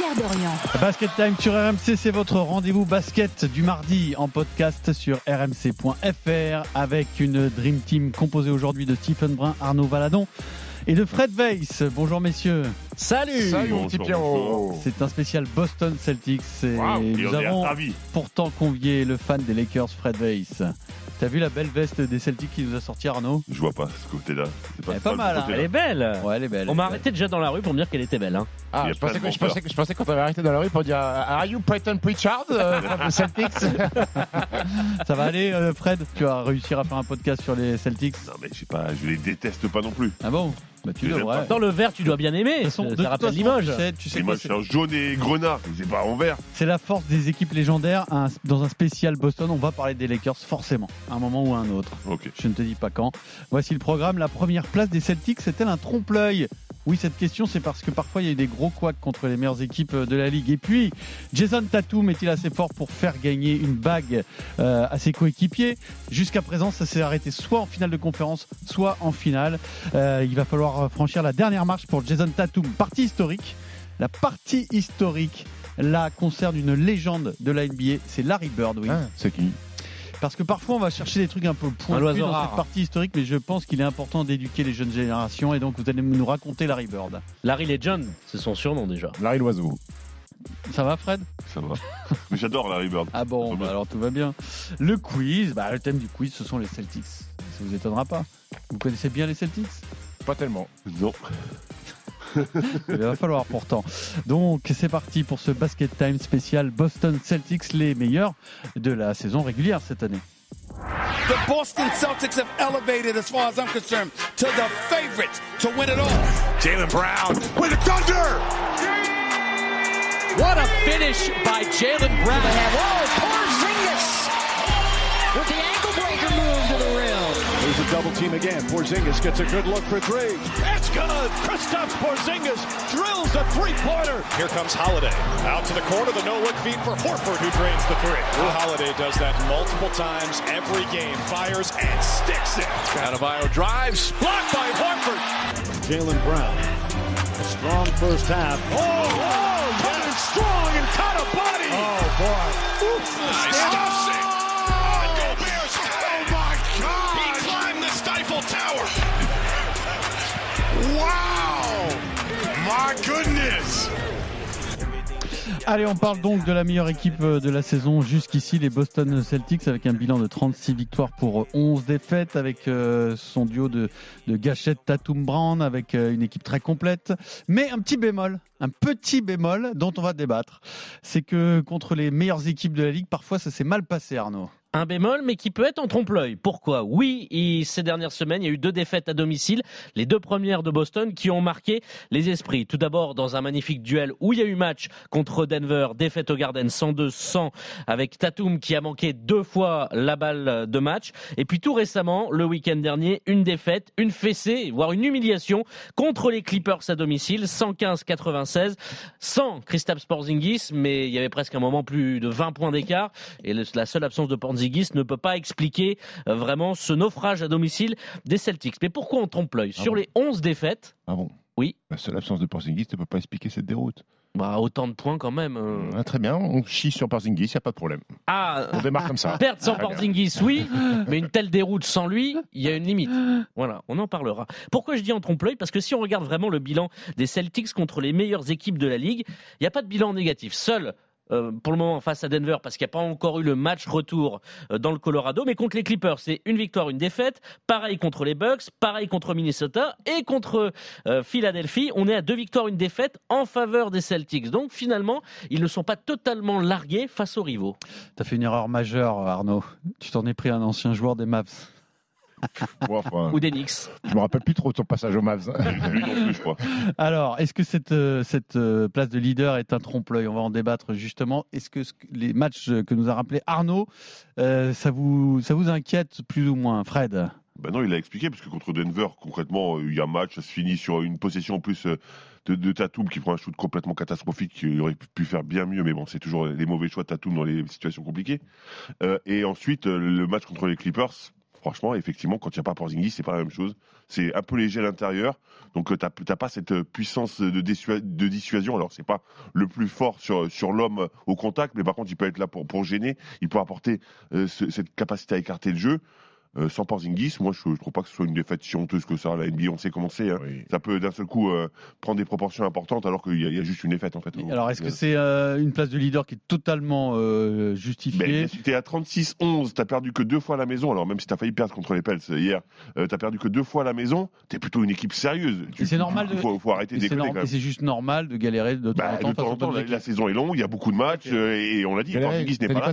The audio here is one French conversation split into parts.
Pierre Dorian. Basket Time sur RMC, c'est votre rendez-vous basket du mardi en podcast sur rmc.fr avec une Dream Team composée aujourd'hui de Stephen Brun, Arnaud Valadon et de Fred Weiss. Bonjour messieurs. Salut Salut mon petit Pierrot C'est un spécial Boston Celtics et nous avons pourtant convié le fan des Lakers, Fred Weiss. T'as vu la belle veste des Celtics qui nous a sorti Arnaud? Je vois pas ce côté-là. C'est Elle est pas mal, hein. Elle est belle Ouais, elle est belle. On m'a arrêté déjà dans la rue pour me dire qu'elle était belle. Hein. Ah, Il y a je pas pensais, que, je, pensais, que- je pensais qu'on t'avait arrêté dans la rue pour dire euh, Are you Peyton Pritchard euh, Celtics? Ça va aller euh, Fred? Tu vas réussir à faire un podcast sur les Celtics? Non mais je sais pas, je les déteste pas non plus. Ah bon? Bah tu devrais. Dans le vert, tu dois bien aimer. De toute façon, ça de toute rappelle façon, Limoges. Tu sais, tu sais Et quoi, moi je c'est- un jaune et grenat, c'est pas en vert. C'est la force des équipes légendaires. Un- dans un spécial Boston, on va parler des Lakers forcément, à un moment ou à un autre. Ok. Je ne te dis pas quand. Voici le programme. La première place des Celtics, c'est-elle un trompe-l'œil? Oui, cette question, c'est parce que parfois il y a eu des gros couacs contre les meilleures équipes de la ligue. Et puis, Jason Tatum est-il assez fort pour faire gagner une bague euh, à ses coéquipiers? Jusqu'à présent, ça s'est arrêté soit en finale de conférence, soit en finale. Euh, il va falloir franchir la dernière marche pour Jason Tatum. Partie historique. La partie historique, là, concerne une légende de la NBA. C'est Larry Bird, oui. C'est qui? Parce que parfois, on va chercher des trucs un peu pointus dans rare. cette partie historique, mais je pense qu'il est important d'éduquer les jeunes générations. Et donc, vous allez nous raconter Larry Bird. Larry Legend, c'est son surnom déjà. Larry Loiseau. Ça va, Fred? Ça va. mais j'adore Larry Bird. Ah bon, bah alors tout va bien. Le quiz, bah, le thème du quiz, ce sont les Celtics. Ça vous étonnera pas? Vous connaissez bien les Celtics? Pas tellement. Non. Il va falloir pourtant. Donc, c'est parti pour ce Basket Time spécial Boston Celtics, les meilleurs de la saison régulière cette année. The Boston Celtics have elevated, as far as I'm concerned, to the favorites to win it all. Jalen Brown with a thunder. What a finish by Jalen Brown. Whoa, Porzingis with the double team again. Porzingis gets a good look for three. That's good. Kristaps Porzingis drills a three-pointer. Here comes Holiday out to the corner. The no-look feed for Horford, who drains the three. Drew Holiday does that multiple times every game. Fires and sticks it. Adebayo drives, blocked by Horford. Jalen Brown, a strong first half. Oh, oh, coming strong and caught a body. Oh boy. Nice stuff, Wow! Allez, on parle donc de la meilleure équipe euh, de la saison jusqu'ici, les Boston Celtics, avec un bilan de 36 victoires pour 11 défaites, avec euh, son duo de, de gâchettes Tatum Brown, avec euh, une équipe très complète. Mais un petit bémol, un petit bémol dont on va débattre, c'est que contre les meilleures équipes de la ligue, parfois ça s'est mal passé, Arnaud. Un bémol, mais qui peut être en trompe-l'œil. Pourquoi? Oui, il- ces dernières semaines, il y a eu deux défaites à domicile, les deux premières de Boston, qui ont marqué les esprits. Tout d'abord, dans un magnifique duel où il y a eu match contre Denver, défaite au Garden 102-100, avec Tatum qui a manqué deux fois la balle de match. Et puis tout récemment, le week-end dernier, une défaite, une fessée, voire une humiliation contre les Clippers à domicile, 115-96, sans Kristaps Porzingis, mais il y avait presque un moment plus de 20 points d'écart. Et la seule absence de Porzingis ne peut pas expliquer euh, vraiment ce naufrage à domicile des Celtics. Mais pourquoi on trompe l'œil? Ah Sur bon les 11 défaites, Ah bon Oui. La seule absence de Porzingis ne peut pas expliquer cette déroute. bah, autant de points quand même. euh. Ah, très bien, on chie sur Porzingis, il n'y a pas de problème. Ah, On démarre comme ça. Perdre sans bien. Porzingis, oui, mais une telle déroute sans lui, il y a une limite. Voilà, on en parlera. Pourquoi je dis en trompe-l'œil Parce que si on regarde vraiment le bilan des Celtics contre les meilleures équipes de la ligue, il n'y a pas de bilan négatif. Seul pour le moment face à Denver parce qu'il n'y a pas encore eu le match retour euh, dans le Colorado. Mais contre les Clippers, c'est une victoire, une défaite. Pareil contre les Bucks, pareil contre Minnesota et contre euh, Philadelphie. On est à deux victoires, une défaite en faveur des Celtics. Donc finalement, ils ne sont pas totalement largués face aux rivaux. T'as fait une erreur majeure, Arnaud. Tu t'en es pris un ancien joueur des Mavs. Ouais, enfin, Ou des Knicks. je me rappelle plus trop de son passage au Mavs. Lui non plus, je crois. Alors, est-ce que cette, euh, cette euh, place de leader est un trompe-l'œil? On va en débattre justement. Est-ce que les matchs que nous a rappelé Arnaud, euh, ça, vous, ça vous inquiète plus ou moins, Fred? Ben non, il a expliqué, parce que contre Denver, concrètement, euh, il y a un match, ça se finit sur une possession en plus euh, de, de Tatum qui prend un shoot complètement catastrophique. Il aurait pu- faire bien mieux, mais bon, c'est toujours les mauvais choix de Tatum dans les situations compliquées. Euh, et ensuite, euh, le match contre les Clippers, franchement, effectivement, quand il n'y a pas Porzingis, c'est pas la même chose. C'est un peu léger à l'intérieur, donc euh, t'as t'as pas cette euh, puissance de, dissua- de dissuasion. Alors, c'est pas le plus fort sur, l'homme au contact, mais par contre, il peut être là pour, gêner. Il peut apporter euh, ce- cette capacité à écarter le jeu. Euh, sans Porzingis, moi je, je trouve pas que ce soit une défaite si honteuse que ça. La NBA, on sait comment c'est. hein. Oui. Ça peut d'un seul coup euh, prendre des proportions importantes alors qu'il y, a- il y a juste une défaite en fait. Alors, est-ce que c'est euh, une place de leader qui est totalement euh, Ben, justifiée si t'es à 36-11, t'as perdu que deux fois à la maison, alors même si t'as failli perdre contre les Pels hier, euh, t'as perdu que deux fois à la maison, t'es plutôt une équipe sérieuse. Tu- c'est normal de- Il faut, faut arrêter de c'est déconner c'est juste normal de galérer de temps Bah, en temps de temps en la, saison est longue, il y a beaucoup de matchs, euh, et on l'a dit, Porzingis n'est pas là,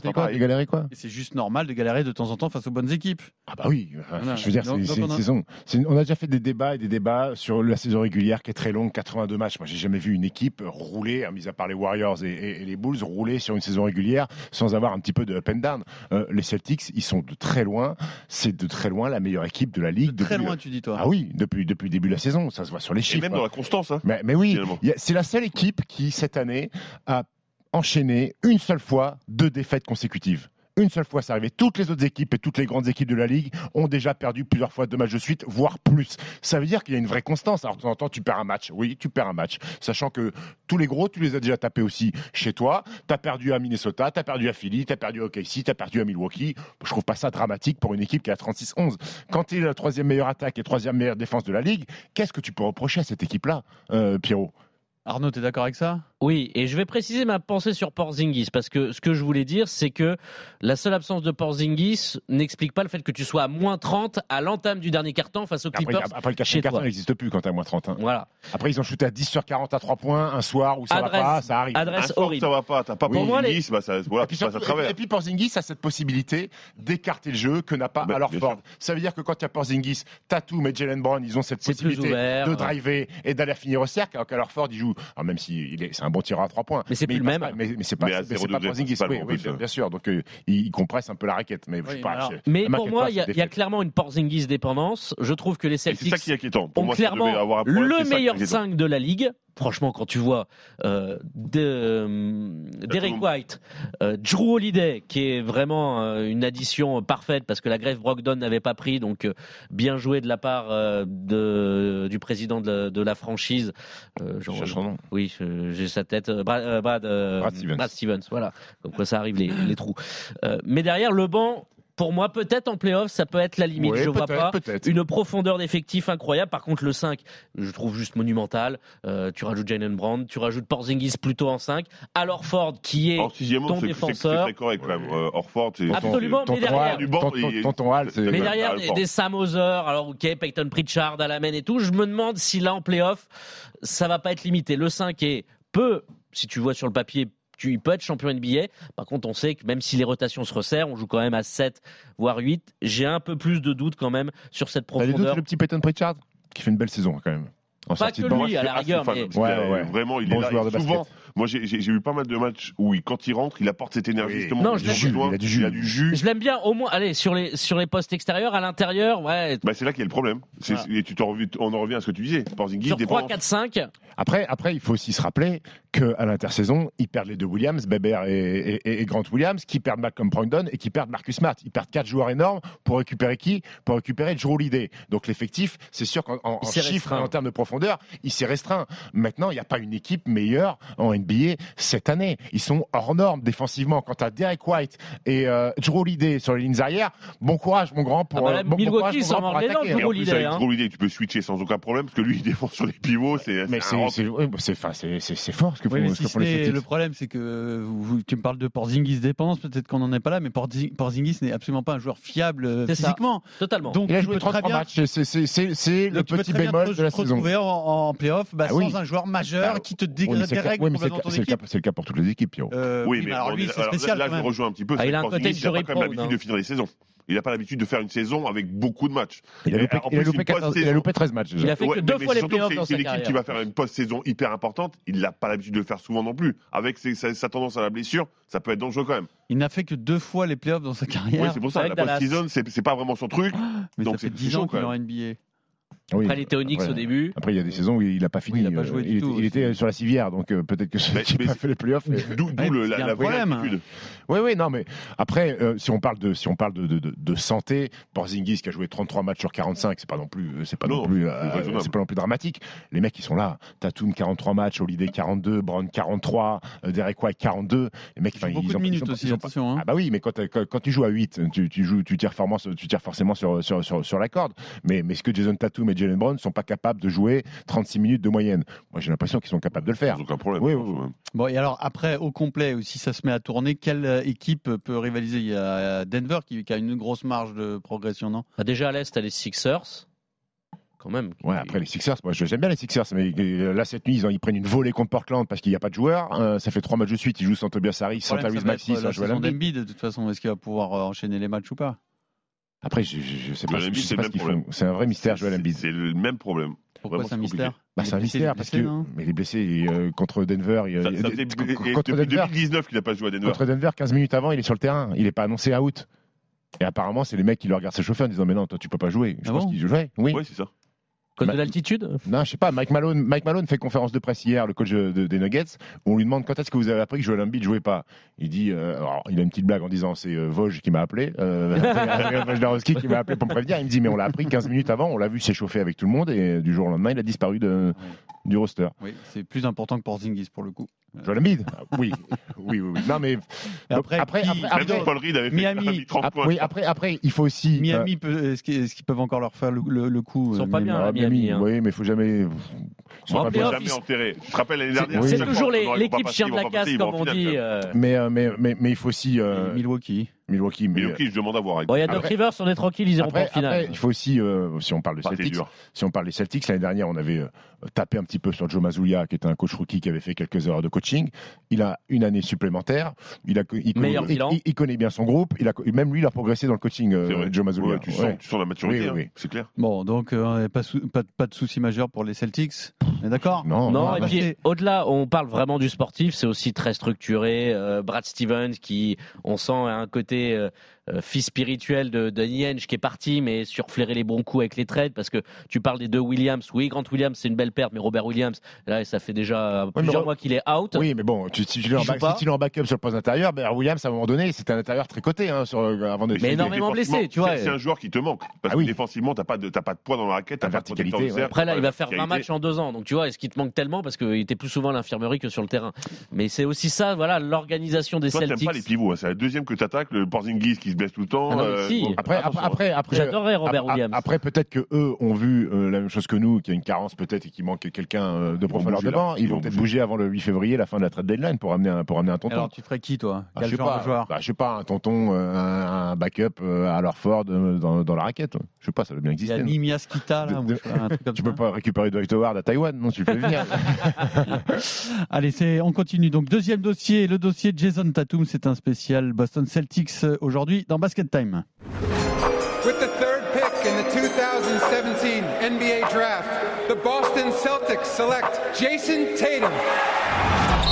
c'est juste normal de galérer de temps en temps face aux bonnes équipes. Ah bah oui, Voilà. je veux dire, c'est Donc- donc une on a- saison. une- on a déjà fait des débats et des débats sur la saison régulière qui est très longue, 82 matchs. Moi, j'ai jamais vu une équipe rouler, à mis à part les Warriors et, et- et les Bulls, rouler sur une saison régulière sans avoir un petit peu de up and down. Euh, les Celtics, ils sont de très loin. C'est de très loin la meilleure équipe de la ligue. Très depuis- loin, tu dis toi. Ah oui, depuis, depuis le début de la saison, ça se voit sur les Et chiffres. même dans la constance. Hein. Mais, mais oui, c'est la seule équipe qui, cette année, a enchaîné une seule fois deux défaites consécutives. Une seule fois, c'est arrivé. Toutes les autres équipes et toutes les grandes équipes de la Ligue ont déjà perdu plusieurs fois deux matchs de suite, voire plus. Ça veut dire qu'il y a une vraie constance. Alors, de temps en temps, tu perds un match. Oui, tu perds un match. Sachant que tous les gros, tu les as déjà tapés aussi chez toi. Tu as perdu à Minnesota, tu as perdu à Philly, tu as perdu à OKC, tu as perdu à Milwaukee. Je trouve pas ça dramatique pour une équipe qui a 36-11. Quand tu es la troisième meilleure attaque et troisième meilleure défense de la Ligue, qu'est-ce que tu peux reprocher à cette équipe-là, euh, Pierrot? Arnaud, t'es d'accord avec ça? Oui, et je vais préciser ma pensée sur Porzingis parce que ce que je voulais dire, c'est que la seule absence de Porzingis n'explique pas le fait que tu sois à moins 30 à l'entame du dernier carton face aux Après, Clippers. après, le chez quatrième carton n'existe plus quand t'es à moins 30. hein. Voilà. Après, ils ont shooté à 10 sur 40 à 3 points un soir où ça Adresse- va pas, ça arrive. adresse Un soir horrible. ça va pas, t'as pas Oui. Porzingis, bah ça, voilà, et puis, surtout- à travers. et puis Porzingis a cette possibilité d'écarter le jeu que n'a pas Bah, alors bien Ford. sûr. Ça veut dire que quand il y a Porzingis, Tatum et Jalen Brown, ils ont cette possibilité ouvert, de ouais. driver et d'aller finir au cercle, alors qu'alors Ford, il joue, alors même si il est, un bon tireur à 3 points. Mais c'est plus le même. pas- mais, mais c'est pas, Mais à mais c'est 0,2, pas Porzingis. Oui, bien, bien sûr. Donc, euh, il, il compresse un peu la raquette. Mais je Oui, sais pas. alors- je- Mais pour moi, il y, a- clairement une Porzingis dépendance. Je trouve que les Celtics ça qui est inquiétant. Pour ont clairement le meilleur inquiétant. 5 de la ligue. Franchement, quand tu vois euh, de, euh, Derek. White, euh, Drew Holiday, qui est vraiment une addition parfaite parce que la grève Brogdon n'avait pas pris, donc bien joué de la part de, du président de la, de la franchise. Je cherche son nom. oui, j'ai sa tête. Brad, euh, Brad, Brad Stevens. voilà. Quoi ça arrive les, les trous. Mais derrière le banc, pour moi, peut-être en playoff, ça peut être la limite. Ouais, je vois pas une profondeur d'effectif incroyable. Par contre, le 5, je trouve juste monumental. Euh, tu rajoutes Jalen Brown, tu rajoutes Porzingis plutôt en 5. Alors Ford, qui est ton homme, c'est- défenseur. très correct quand même. Euh, Orford, c'est. Absolument, mais derrière- tonton- Hall, c'est- Mais derrière des, Sam Hauser, alors ok, Peyton Pritchard à la main et tout, je me demande si là en playoff, ça va pas être limité. Le 5 est peu, si tu vois sur le papier, tu, il peut être champion NBA. Par contre, on sait que même si les rotations se resserrent, on joue quand même à 7, voire 8. J'ai un peu plus de doutes quand même sur cette T'as des doutes profondeur. sur le petit Peyton Pritchard qui fait une belle saison quand même. En Pas que lui, à la assez rigueur, mais- Ouais, ouais. Vraiment, il Bon est là. joueur de souvent, basket. moi, j'ai eu pas mal de matchs où, il- quand il rentre, il apporte cette énergie. Oui. justement. Non, je vu, il a du jus. Il a du jus. Je l'aime bien, au moins, allez, sur les, sur les postes extérieurs, à l'intérieur, ouais, Bah, c'est là qu'il y a le problème. Voilà. Et tu on en revient à ce que tu disais. Porzingis sur 3, dépend. 4, 5. Après, après, il faut aussi se rappeler qu'à l'intersaison, ils perdent les deux Williams, Beber et, et- et Grant Williams, qui perdent Malcolm Brogdon et qui perdent Marcus Smart. Ils perdent quatre joueurs énormes pour récupérer qui? Pour récupérer Drew Holiday. Donc l'effectif, c'est sûr qu'en chiffres en termes de profondeur, il s'est restreint. Maintenant, il n'y a pas une équipe meilleure en NBA cette année. Ils sont hors normes défensivement. Quant à Derek White et euh, Drew Holiday sur les lignes arrière, bon courage, mon grand, pour, Ah bah là, euh, bon, bon courage, mon grand, pour dents. Drew plus, hein. Drew Holiday, tu peux switcher sans aucun problème parce que lui, il défend sur les pivots. C'est Mais c'est c'est un- c'est- oui, c'est- enfin, c'est- c'est- c'est fort ce que Oui, si ce le problème, c'est que vous- tu me parles de Porzingis dépendance, peut-être qu'on n'en est pas là, mais Porzi- Porzingis n'est absolument pas un joueur fiable euh, ça. physiquement. Totalement. Donc Il a joué peux très 33 bien, matchs. C'est- le petit bémol de la saison. En, en playoff bah, Ah oui. sans un joueur majeur Bah, qui te Oui, mais dégrade c'est le cas- dérègle oui, c'est le complètement cas- ton c'est le équipe. cas- c'est le cas pour toutes les équipes, Pierrot. Euh, Oui, mais alors lui, est- c'est alors spécial là, quand là, je rejoins un petit peu. Ah, c'est il a un côté pas quand même l'habitude hein. de finir les saisons. Il n'a pas l'habitude de faire une saison avec beaucoup de matchs. Il a loupé, il a plus, loupé une 14 il a post-saison. loupé 13 matchs. déjà. Il a fait que Ouais, deux mais fois les playoffs c'est- dans C'est sa une équipe qui carrière. va faire une post-saison hyper importante. Il n'a pas l'habitude de le faire souvent non plus. Avec ses- sa, sa tendance à la blessure, ça peut être dangereux quand même. Il n'a fait que deux fois les playoffs dans sa carrière. Oui, c'est pour ça. avec La post-saison, c'est c'est pas vraiment son truc. mais donc ça fait c'est 10 chaud, ans qu'il est en. NBA. Oui. Après, il était Onyx Après, au début. Après, il y a des saisons où il n'a pas fini. Oui, il a pas euh, joué du il, tout était- il était sur la civière, donc euh, peut-être que mais n'ont pas fait les playoffs. mais- D'où Ouais, le- la, la vraie problème. Oui, oui, non, mais après, euh, si on parle de, si on parle de, de, de, de santé, Porzingis qui a joué 33 matchs sur 45, c'est pas non plus, c'est pas non, Non, plus, c'est euh, pas non plus dramatique. Les mecs, ils sont là. Tatum 43 matchs, Holiday 42, Brown 43, euh, Derek White 42. Les mecs, ils de ont- minutes ils ont- aussi, ils ont pas- attention. hein. Ah bah oui, mais quand, t'as- quand, quand tu joues à 8, tu, tu joues, tu tires forcément, tu tires forcément sur, sur, sur, sur la corde. Mais, mais est-ce que Jason Tatum et Jalen Brown ne sont pas capables de jouer 36 minutes de moyenne Moi, j'ai l'impression qu'ils sont capables de le faire. Sans aucun problème. Oui, oui, oui. Bon, et alors après, au complet, ou si ça se met à tourner, quelle euh, équipe peut rivaliser? Il y a Denver qui, qui a une grosse marge de progression, non? Bah, déjà à l'Est, t'as les Sixers. Quand même. Ouais, après les Sixers, moi je- j'aime bien les Sixers, mais euh, là cette nuit ils, ont, ils prennent une volée contre Portland parce qu'il n'y a pas de joueurs. Euh, ça fait trois matchs de suite, ils jouent sans Tobias Harris, sans Tyrese être sans Joel Embiid. de toute façon. Est-ce qu'il va pouvoir euh, enchaîner les matchs ou pas? Après, je, je, je sais pas, je sais c'est pas ce qu'ils font. C'est un vrai mystère, Joel Embiid. C'est le même problème. Pourquoi c'est un mystère Bah, c'est est un mystère parce blessé, que mais il est blessé euh, contre Denver, il, Ça, ça et contre depuis Denver, 2019 qu'il n'a pas joué à Denver. contre Denver, 15 minutes avant, il est sur le terrain. Il n'est pas annoncé out. Et apparemment, c'est les mecs qui le regardent ses chauffeurs en disant Mais non, toi, tu peux pas jouer. Je Ah pense bon qu'il jouait. Oui. Oui, c'est ça. Cause de l'altitude Non, je sais pas. Mike Malone, Mike Malone fait conférence de presse hier, le coach de- de- des Nuggets. où on lui demande quand est-ce que vous avez appris que Joel Embiid jouait pas. Il dit, euh, alors, il a une petite blague en disant c'est euh, Vosges qui m'a appelé, euh, qui m'a appelé pour me prévenir. Il me dit mais on l'a appris 15 minutes avant, on l'a vu s'échauffer avec tout le monde et du jour au lendemain il a disparu de, du roster. Oui, c'est plus important que Porzingis pour le coup. Joel Embiid, Ah, oui, oui, oui, oui. Non mais après, après, qui- après, Même après- si Paul Reed avait fait Miami. mis 30 après- points. oui, après, après, il faut aussi. euh, Miami, peut- est-ce qu'ils peuvent encore leur faire le, le- le coup Ils sont euh, pas Miami bien, ah, là, Miami, hein. Oui, mais il faut jamais. ils sont En pas playoff, bien. jamais ils- enterré. Tu te rappelles l'année dernière oui. C'est Chaque toujours l'équipe chien de la casse, comme on dit. euh. Mais, euh, mais, mais, mais il faut aussi. euh, Milwaukee. Milwaukee. mais- Milwaukee, je demande à voir. avec- Bon, il y a Doc Après- Rivers, on est tranquille, ils iront pas en finale. après, il faut aussi, euh, si on parle de Bah, t'es Celtics, si on parle des Celtics, l'année dernière, on avait euh, tapé un petit peu sur Joe Mazzulla, qui était un coach rookie qui avait fait quelques heures de coaching. Il a une année supplémentaire. Il, a, il, connaît, Meilleur il- bilan. il- il connaît bien son groupe. Il a, même lui, il a progressé dans le coaching, euh. Joe Mazzulla. Ouais, tu, sens, Ouais. tu sens la maturité, Oui, oui, hein, oui. c'est clair. Bon, donc euh, pas, sou- pas, pas de soucis majeurs pour les Celtics. On est d'accord? Non, Non, on et puis au-delà, on parle vraiment du sportif, c'est aussi très structuré. Euh, Brad Stevens, qui, on sent, a un côté euh, euh, fils spirituel de Danny Henge qui est parti, mais sur flairer les bons coups avec les trades, parce que tu parles des deux Williams. Oui, Grant Williams, c'est une belle perte, mais Robert Williams, là, ça fait déjà plusieurs mois qu'il est out. Oui, mais bon, tu, si tu l'es en, back- si backup sur le poste intérieur, ben Williams, à un moment donné, c'était un intérieur très coté hein, sur, euh, avant d'être. Mais c'est- énormément blessé, tu vois. c'est- un joueur qui te manque. Parce Ah que défensivement, t'as pas de, t'as pas de poids dans la raquette, t'as pas de verticalité, ouais. Après là, il va faire verticalité. 20 matchs en deux ans. Donc tu vois, est-ce qu'il te manque tellement parce qu'il était plus souvent à l'infirmerie que sur le terrain. Mais c'est aussi ça, voilà, l'organisation des Toi, Celtics. pas les pivots. hein. C'est la deuxième que t'attaques, le Porzingis qui se blesse tout le temps. Ah non, euh, si. bon, Après, après, après, après, J'adorerais Robert Ap- ap- Williams. Après, peut-être que eux ont vu euh, la même chose que nous, qu'il y a une carence peut-être et qu'il manque quelqu'un euh, de profondeur devant. Ils, Ils vont vont peut-être bouger. bouger avant le 8 février, la fin de la trade deadline, pour amener un, pour amener un tonton. Alors tu ferais qui toi Ah, Quel je sais genre pas, de joueur bah, je sais pas, un tonton, euh, un, un backup euh, à leur Ford euh, dans, dans la raquette. Je sais pas, ça doit bien Il y a exister. non Mimia Skita là, De- ou de- je sais pas, un truc comme Tu ça. peux pas récupérer Dwight Howard à Taïwan, non Tu fais venir. Allez, c'est, on continue. Donc deuxième dossier, le dossier Jason Tatum, c'est un spécial Boston Celtics euh, aujourd'hui dans Basket Time. With the third pick in the 2017 NBA Draft, the Boston Celtics select Jason Tatum.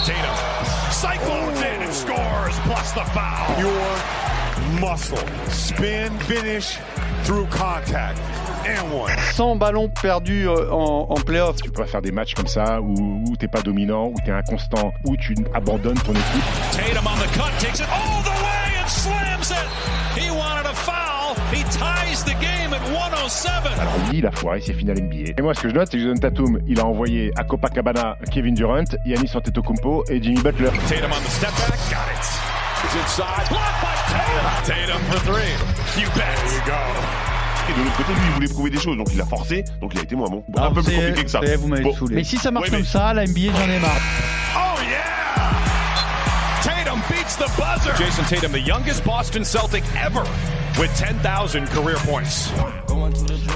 Tatum cyclones in and scores, plus the foul. Your muscle. Spin, finish, through contact. And one. 100 ballons perdus euh, en, en playoff. tu peux pas faire des matchs comme ça où, où t'es pas dominant, où t'es inconstant, où tu abandonnes ton équipe? Tatum on the cut, takes it all the way 107. lui, il a foiré ses finales NBA. Et moi, ce que je note, c'est que Jason Tatum, il a envoyé à Copacabana Kevin Durant, Yannis Antetokounmpo et Jimmy Butler. Tatum on the step back. Got it. He's inside. Blocked by Tatum. Tatum for three. You bet. There you go. Et de l'autre côté, lui, il voulait prouver des choses, donc il a forcé, donc il a été moins bon. Alors, un peu plus compliqué que ça. Vous m'avez Bon. saoulé. Mais si ça marche mais- comme ça, la NBA, j'en ai marre. Oh yeah! Tatum beats the buzzer. Jason Tatum, the youngest Boston Celtic ever, with 10,000 career points.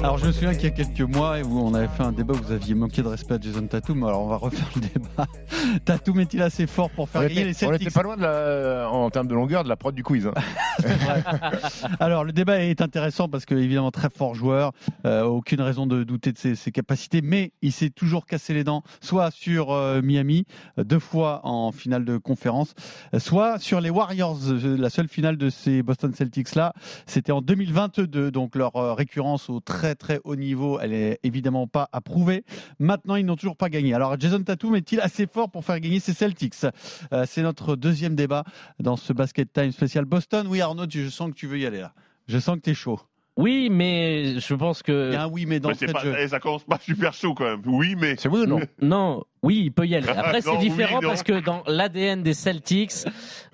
Alors je me souviens qu'il y a quelques mois où on avait fait un débat où vous aviez manqué de respect à Jason Tatum. Alors on va refaire le débat. Tatum est-il assez fort pour faire gagner les était, on Celtics était pas loin de la- en termes de longueur de la prod du quiz. hein. Alors le débat est intéressant parce que évidemment très fort joueur, euh, aucune raison de douter de ses, ses capacités, mais il s'est toujours cassé les dents, soit sur euh, Miami, euh, deux fois en finale de conférence, soit sur les Warriors. La seule finale de ces Boston Celtics là, c'était en 2022, donc leur euh, au très très haut niveau, elle est évidemment pas approuvée. Maintenant, ils n'ont toujours pas gagné. Alors Jason Tatum est-il assez fort pour faire gagner ces Celtics? Euh, C'est notre deuxième débat dans ce Basket Time spécial Boston. Oui Arnaud, je sens que tu veux y aller là. Je sens que tu es chaud. Oui, mais je pense que. Il y a un oui, mais dans Mais pas, jeu. eh, ça commence pas super chaud quand même. Oui, mais. C'est oui ou non Non, oui, il peut y aller. Après, c'est oui, différent parce que dans l'ADN des Celtics,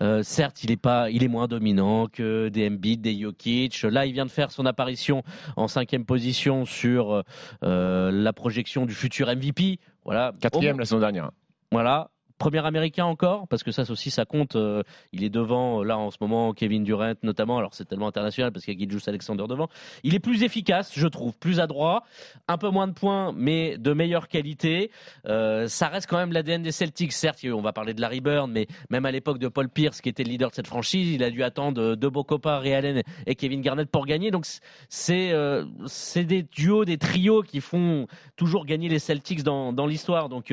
euh, certes, il est pas, il est moins dominant que des Embiid, des Jokic. Là, il vient de faire son apparition en cinquième position sur euh, la projection du futur MVP. Voilà. Quatrième la saison dernière. Voilà. Premier américain encore, parce que ça aussi ça compte. euh, il est devant, euh, là en ce moment, Kevin Durant notamment. Alors c'est tellement international parce qu'il y a Gilgeous Alexander devant. Il est plus efficace, je trouve, plus adroit, un peu moins de points, mais de meilleure qualité. Euh, ça reste quand même l'ADN des Celtics. Certes, on va parler de Larry Bird, mais même à l'époque de Paul Pierce, qui était le leader de cette franchise, il a dû attendre beaux copains, Ray Allen et Kevin Garnett, pour gagner. Donc c'est des duos, des trios qui font toujours gagner les Celtics dans, dans l'histoire. Donc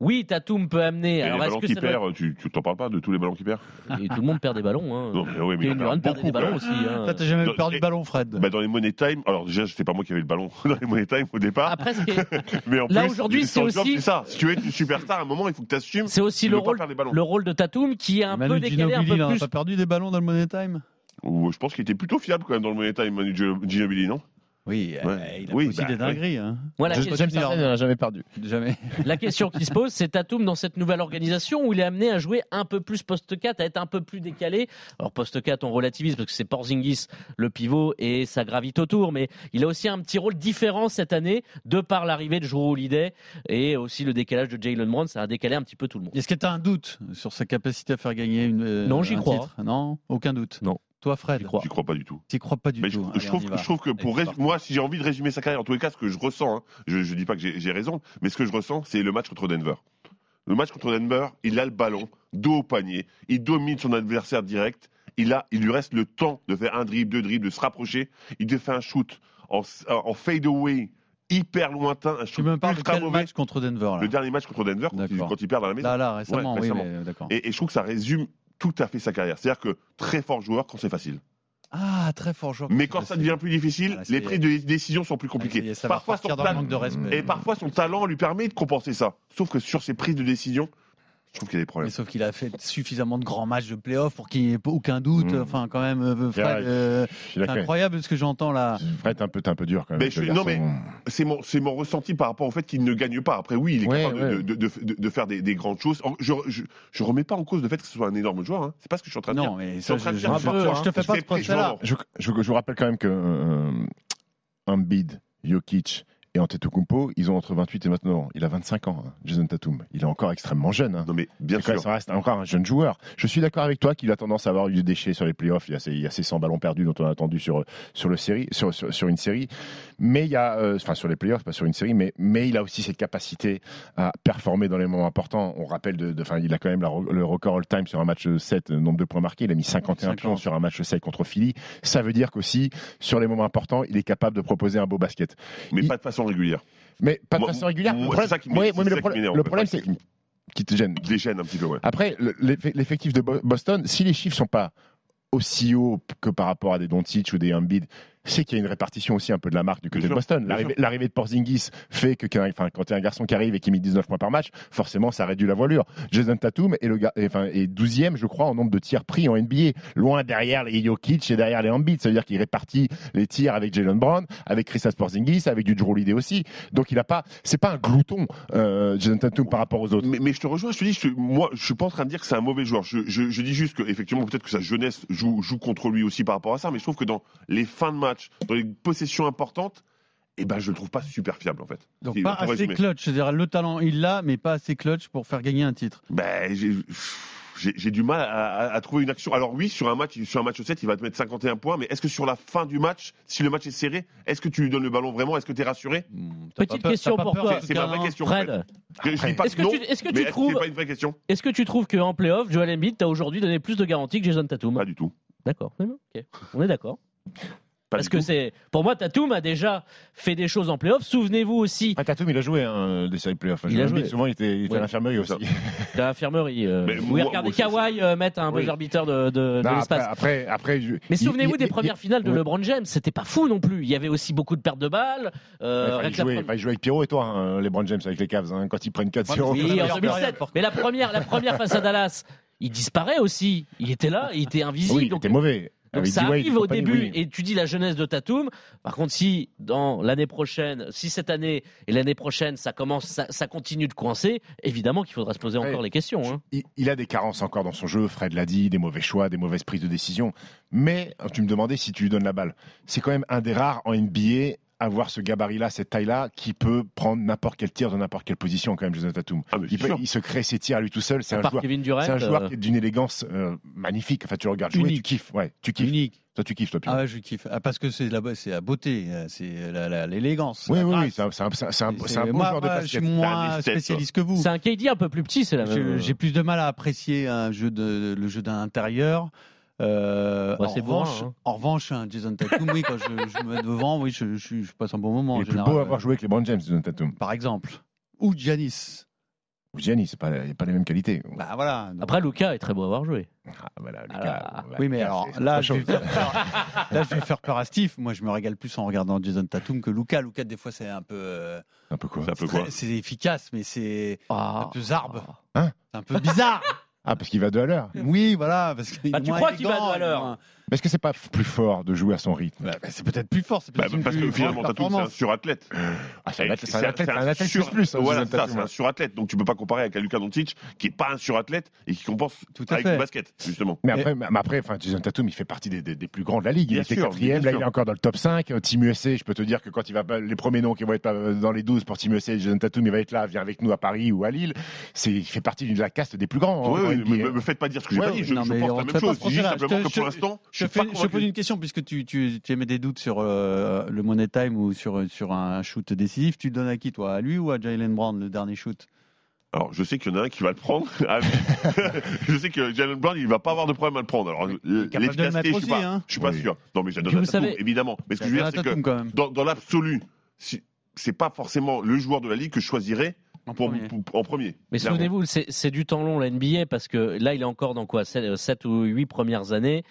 oui, Tatum peut amener. Alors les ballons qu'il perd, tu t'en parles pas de tous les ballons qu'il perd et tout le monde perd des ballons. Hein. Non, mais oui, mais il en Kevin perd des ballons aussi. hein. T'as jamais Dans- perdu de ballon, Fred? Bah, dans les Money Time, alors déjà, c'était pas moi qui avais le ballon dans les Money Time au départ. Après, qui mais en là, plus, aujourd'hui, c'est aussi- C'est ça. Si tu veux être une superstar, à un moment, il faut que tu assumes. c'est aussi le rôle, le de Tatum qui est un Manu peu décalé, un peu plus. pas perdu des ballons dans le Money Time? Ou, je pense qu'il était plutôt fiable quand même dans le Money Time, Manu Gino- Ginobili, non? Oui, euh, il a Oui, aussi bah, des dingueries. Hein. Voilà, James question- Harden n'en a jamais perdu. Jamais. La question qui se pose, c'est Tatum dans cette nouvelle organisation où il est amené à jouer un peu plus poste 4, à être un peu plus décalé. Alors poste 4, on relativise parce que c'est Porzingis le pivot et ça gravite autour, mais il a aussi un petit rôle différent cette année de par l'arrivée de Drew Holiday et aussi le décalage de Jalen Brown, ça a décalé un petit peu tout le monde. Est-ce que tu as un doute sur sa capacité à faire gagner une, euh, Non, j'y un crois. titre? Non, aucun doute. Non. Toi, Fred, J'y crois. J'y crois pas du tout. tu crois pas du Mais tout. je Allez, trouve, on y va. je trouve que pour rés- moi, si j'ai envie de résumer sa carrière, en tous les cas, ce que je ressens, hein, je, je dis pas que j'ai j'ai raison, mais ce que je ressens, c'est le match contre Denver. Le match contre Denver, il a le ballon, dos au panier, il domine son adversaire direct, il, a, il lui reste le temps de faire un dribble, deux dribbles, de se rapprocher, il te fait un shoot en, en fade away hyper lointain, un Tu shoot me parles de ultra quel mauvais. match contre Denver là? Le dernier match contre Denver, quand il, D'accord. quand il perd dans la maison. Là, là, récemment, Ouais, oui, récemment. mais d'accord. Et, et je trouve que ça résume tout à fait sa carrière. C'est-à-dire que très fort joueur quand c'est facile. Ah, très fort joueur. Mais quand ça devient plus difficile, Ah, les prises de décisions sont plus Ah, compliquées. va parfois, son manque de respect. et parfois son talent lui permet de compenser ça. Sauf que sur ses prises de décision, je trouve qu'il y a des Mais problèmes. sauf qu'il a fait suffisamment de grands matchs de playoff pour qu'il n'y ait aucun doute. Mm. Enfin, quand même, euh, Fred, euh, c'est d'accord. incroyable ce que j'entends là. Fred, t'es un peu, t'es un peu dur quand même. Mais je non, garçon. C'est mon, c'est mon ressenti par rapport au fait qu'il ne gagne pas. Après, oui, il est Ouais, capable ouais. De, de, de, de- de faire des, des grandes choses. Je, je, je remets pas en cause le fait que ce soit un énorme joueur. Hein. C'est pas ce que je suis en train de Non, dire. mais ça, je, je, dire je- te fais pas ce procès-là. Je, je, je vous rappelle quand même que euh, Embiid, Jokic et Antetokounmpo, ils ont entre 28 et maintenant, il a 25 ans, hein, Jason Tatum. Il est encore extrêmement jeune. hein. Non, mais bien sûr. ça reste encore un jeune joueur. Je suis d'accord avec toi qu'il a tendance à avoir eu des déchets sur les playoffs. Il y a ces, il y a ces 100 ballons perdus dont on a attendu sur, sur, le série, sur, sur, sur une série. Mais il y a, euh, enfin sur les playoffs, pas sur une série, mais, mais il a aussi cette capacité à performer dans les moments importants. On rappelle, de, de- enfin, il a quand même la le record all-time sur un match 7, euh, nombre de points marqués. Il a mis 51 50. pions sur un match 7 contre Philly. Ça veut dire qu'aussi, sur les moments importants, il est capable de proposer un beau basket. Mais il- pas de façon régulière. Mais pas de façon régulière. moi, Le problème- c'est ça qui le problème, c'est qui te gêne. Déchaîne un petit peu, ouais. Après, le- l'eff- l'effectif de Bo- Boston, si les chiffres sont pas aussi hauts que par rapport à des Doncic ou des Embiid, c'est qu'il y a une répartition aussi un peu de la marque du côté de Boston. L'arrivée de Porzingis fait que enfin, quand tu as un garçon qui arrive et qui met 19 points par match, forcément ça réduit la voilure. Jason Tatum est, le, ga- et, enfin, est 12e, je crois, en nombre de tirs pris en NBA, loin derrière les Jokic et derrière les Embiid. Ça veut dire qu'il répartit les tirs avec Jalen Brown, avec Kristaps Porzingis, avec du Drew Holiday aussi. Donc il a pas, c'est pas un glouton, euh, Jason Tatum par rapport aux autres. Mais, mais je te rejoins, je te dis, je, moi, je suis pas en train de dire que c'est un mauvais joueur. Je, je, je dis juste que, effectivement, peut-être que sa jeunesse joue, joue contre lui aussi par rapport à ça, mais je trouve que dans les fins de match, dans les possessions importantes, eh ben, je le trouve pas super fiable, en fait. Donc pas assez résumer. clutch. C'est-à-dire le talent il l'a, mais pas assez clutch pour faire gagner un titre. Ben, j'ai- du mal à, à- à trouver une action. Alors oui, sur un match, sur un match 7, il va te mettre 51 points, mais est-ce que sur la fin du match, si le match est serré, est-ce que tu lui donnes le ballon vraiment? Est-ce que tu es rassuré T'as Petite peur- question pour toi. C'est ma vraie question. Fred, en fait. Je, je dis pas Est-ce que non, tu- est-ce que tu mais est-ce trouves- c'est pas une vraie question? est-ce que tu trouves qu'en playoff, Joel Embiid t'a aujourd'hui donné plus de garanties que Jason Tatum? Pas du tout. D'accord. c'est bon, ok. On est d'accord. Parce que c'est, pour moi, Tatum a déjà fait des choses en playoff. Souvenez-vous aussi Ah, Tatum, il a joué hein, des séries playoffs. Il a joué. Souvent, il était, il était Ouais. à l'infirmerie aussi. de l'infirmerie. Euh, oui, regardez Kawhi euh, mettre un Oui. buzzer beater de, l'espace. après, après, je- Mais souvenez-vous des il- premières finales de Ouais. LeBron James, c'était pas fou non plus. Il y avait aussi beaucoup de pertes de balles. Euh, il première- jouer avec Pierrot et toi, hein, les Brown James avec les Cavs, hein, quand ils prennent 4-0. Ouais, Oui, meilleure en 2007. période. Mais la première, la première face à Dallas, il disparaît aussi. Il était là, il était invisible. Oui, il était mauvais. Donc ça arrive au début oui. et tu dis la jeunesse de Tatum. Par contre, si dans l'année prochaine, si cette année et l'année prochaine ça commence, ça, ça continue de coincer, évidemment qu'il faudra se poser Ouais. encore les questions. hein. Il, il a des carences encore dans son jeu, Fred l'a dit, des mauvais choix, des mauvaises prises de décision. Mais tu me demandais si tu lui donnes la balle. C'est quand même un des rares en NBA avoir ce gabarit-là, cette taille-là, qui peut prendre n'importe quel tir dans n'importe quelle position, quand même, Jason Tatum. Ah, il, peut- se crée ses tirs à lui tout seul. C'est un, joueur, Kevin Durant. c'est un joueur euh, qui est d'une élégance euh, magnifique. Enfin, tu le regardes jouer, tu kiffes. Ouais, tu kiffes. Unique. Toi, tu kiffes, toi, Pierrot. Ah ouais, je kiffe. Ah, parce que c'est la, c'est la beauté, euh, c'est la- la- l'élégance. Oui, la oui, oui, c'est un, c'est un- c'est un- c'est un- C'est- c'est un beau moi, joueur de basket. Je suis C'est un moins spécialiste que vous. C'est un KD un peu plus petit, c'est la J'ai plus de mal à apprécier un jeu de, le jeu d'un intérieur. Euh, en, revanche, hein. en revanche, un Jason Tatum, oui, quand je, je me mets devant, oui, je, je, je passe un bon moment. Il en est plus général, beau à avoir joué avec les Brown James, Jason Tatum. Par exemple. Ou Giannis. Ou Giannis, c'est pas, il n'y a pas les mêmes qualités. Bah voilà. Donc, Après, Luca est très beau à avoir joué. Ah, voilà, Lucas, Ah, voilà, oui, mais Lucas, alors là, je vais, faire peur, là, je vais faire peur à Steve. Moi, je me régale plus en regardant Jason Tatum que Luca. Luca, des fois, c'est un peu. euh, Un peu quoi C'est un peu très- quoi C'est efficace, mais c'est Ah. un peu zarbe. Hein C'est un peu bizarre. Ah, parce qu'il va deux à l'heure. oui, voilà. Parce qu'il Bah, est tu crois qu'il va deux à l'heure Mais est-ce que c'est pas plus fort de jouer à son rythme? Bah, bah, c'est peut-être plus fort. c'est Bah, une parce plus que finalement, Tatum, c'est un surathlète. Ah, c'est un athlète, c'est un athlète, sur- plus plus. hein, Voilà, c'est un surathlète. Donc tu peux pas comparer avec un Doncic qui est pas un surathlète et qui compense Tout à avec fait. le basket, justement. Mais après, mais après enfin, Jason Tatum, il fait partie des, des- des plus grands de la ligue. Il Bien était sûr, quatrième, bien là, il est encore dans le top 5. Euh, Team USA, je peux te dire que quand il va les premiers noms qui vont être euh, dans les 12 pour Team USA, Jason Tatum, il va être là, viens avec nous à Paris ou à Lille. C'est, il fait partie de la caste des plus grands. Oui, en oui, NBA. me, faites pas dire ce que j'ai pas dit. Je, pense la même chose. simplement que pour l'instant, je fais- je pose une question puisque tu, tu, tu émets des doutes sur euh, le Money Time ou sur, sur un shoot décisif. Tu le donnes à qui, toi? À lui ou à Jalen Brown, le dernier shoot? Alors, je sais qu'il y en a un qui va le prendre. Ah, je sais que Jalen Brown, il va pas avoir de problème à le prendre. Alors, le l'efficacité, mettre je suis pas, hein. je suis pas Oui. sûr. Non, mais Tatum, savez- évidemment. Mais ce que je veux dire, c'est que dans, dans l'absolu, si, c'est pas forcément le joueur de la ligue que je choisirais En pour, premier. pour- en premier. Mais souvenez-vous, c'est c'est du temps long la NBA parce que là, il est encore dans quoi 7 ou 8 premières années.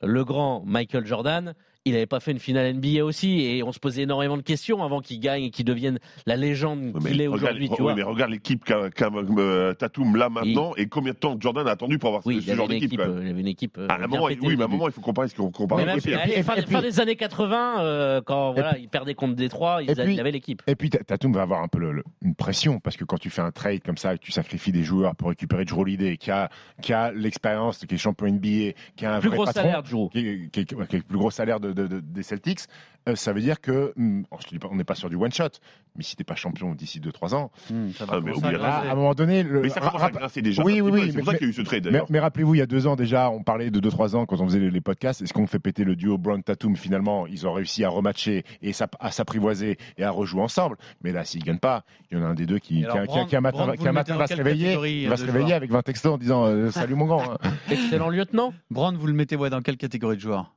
Le grand Michael Jordan, il n'avait pas fait une finale NBA aussi et on se posait énormément de questions avant qu'il gagne et qu'il devienne la légende qu'il est regarde- aujourd'hui. vois mais regarde l'équipe qu'a qu'a, euh, Tatum là maintenant et combien de temps Jordan a attendu pour avoir Oui, ce, genre une d'équipe. euh, il y avait une équipe. euh, À un moment, oui, mais à un moment, il faut comparer ce qu'on compare Mais avec même allez, et fin, puis- fin des années 80, euh, quand voilà, il perdait contre Détroit, il, puis- il avait l'équipe. Et puis Ta- Tatum va avoir un peu le- le- une pression parce que quand tu fais un trade comme ça et que tu sacrifies des joueurs pour récupérer Drew Holiday qui a, qui a l'expérience, qui est champion NBA, qui a un Plus vrai gros patron, salaire, Drew. qui, qui qui est le plus gros salaire de- de- de- des Celtics, euh, ça veut dire que, je te dis pas, on n'est pas sur du one shot, mais si t'es pas champion d'ici 2-3 ans, Hmm, ça va Ah, mais à là, un moment donné, le, Mais ça commence à grincer déjà. Oui, oui, oui, C'est pour mais- ça qu'il y a eu ce trade Mais, mais rappelez-vous, il y a deux ans déjà, on parlait de 2-3 ans quand on faisait les, les podcasts. Est-ce qu'on fait péter le duo Brown Tatum Finalement, ils ont réussi à rematcher et à s'apprivoiser et à rejouer ensemble? Mais là, s'ils gagnent pas, il y en a un des deux qui, Et qui, alors, qui- Brown- qui un matin, Brown, va- qui un matin se réveiller, euh, va de se réveiller joueurs? avec 20 textos en disant euh, Salut mon grand. hein. Excellent lieutenant. Brown, vous le mettez ouais, dans quelle catégorie de joueurs?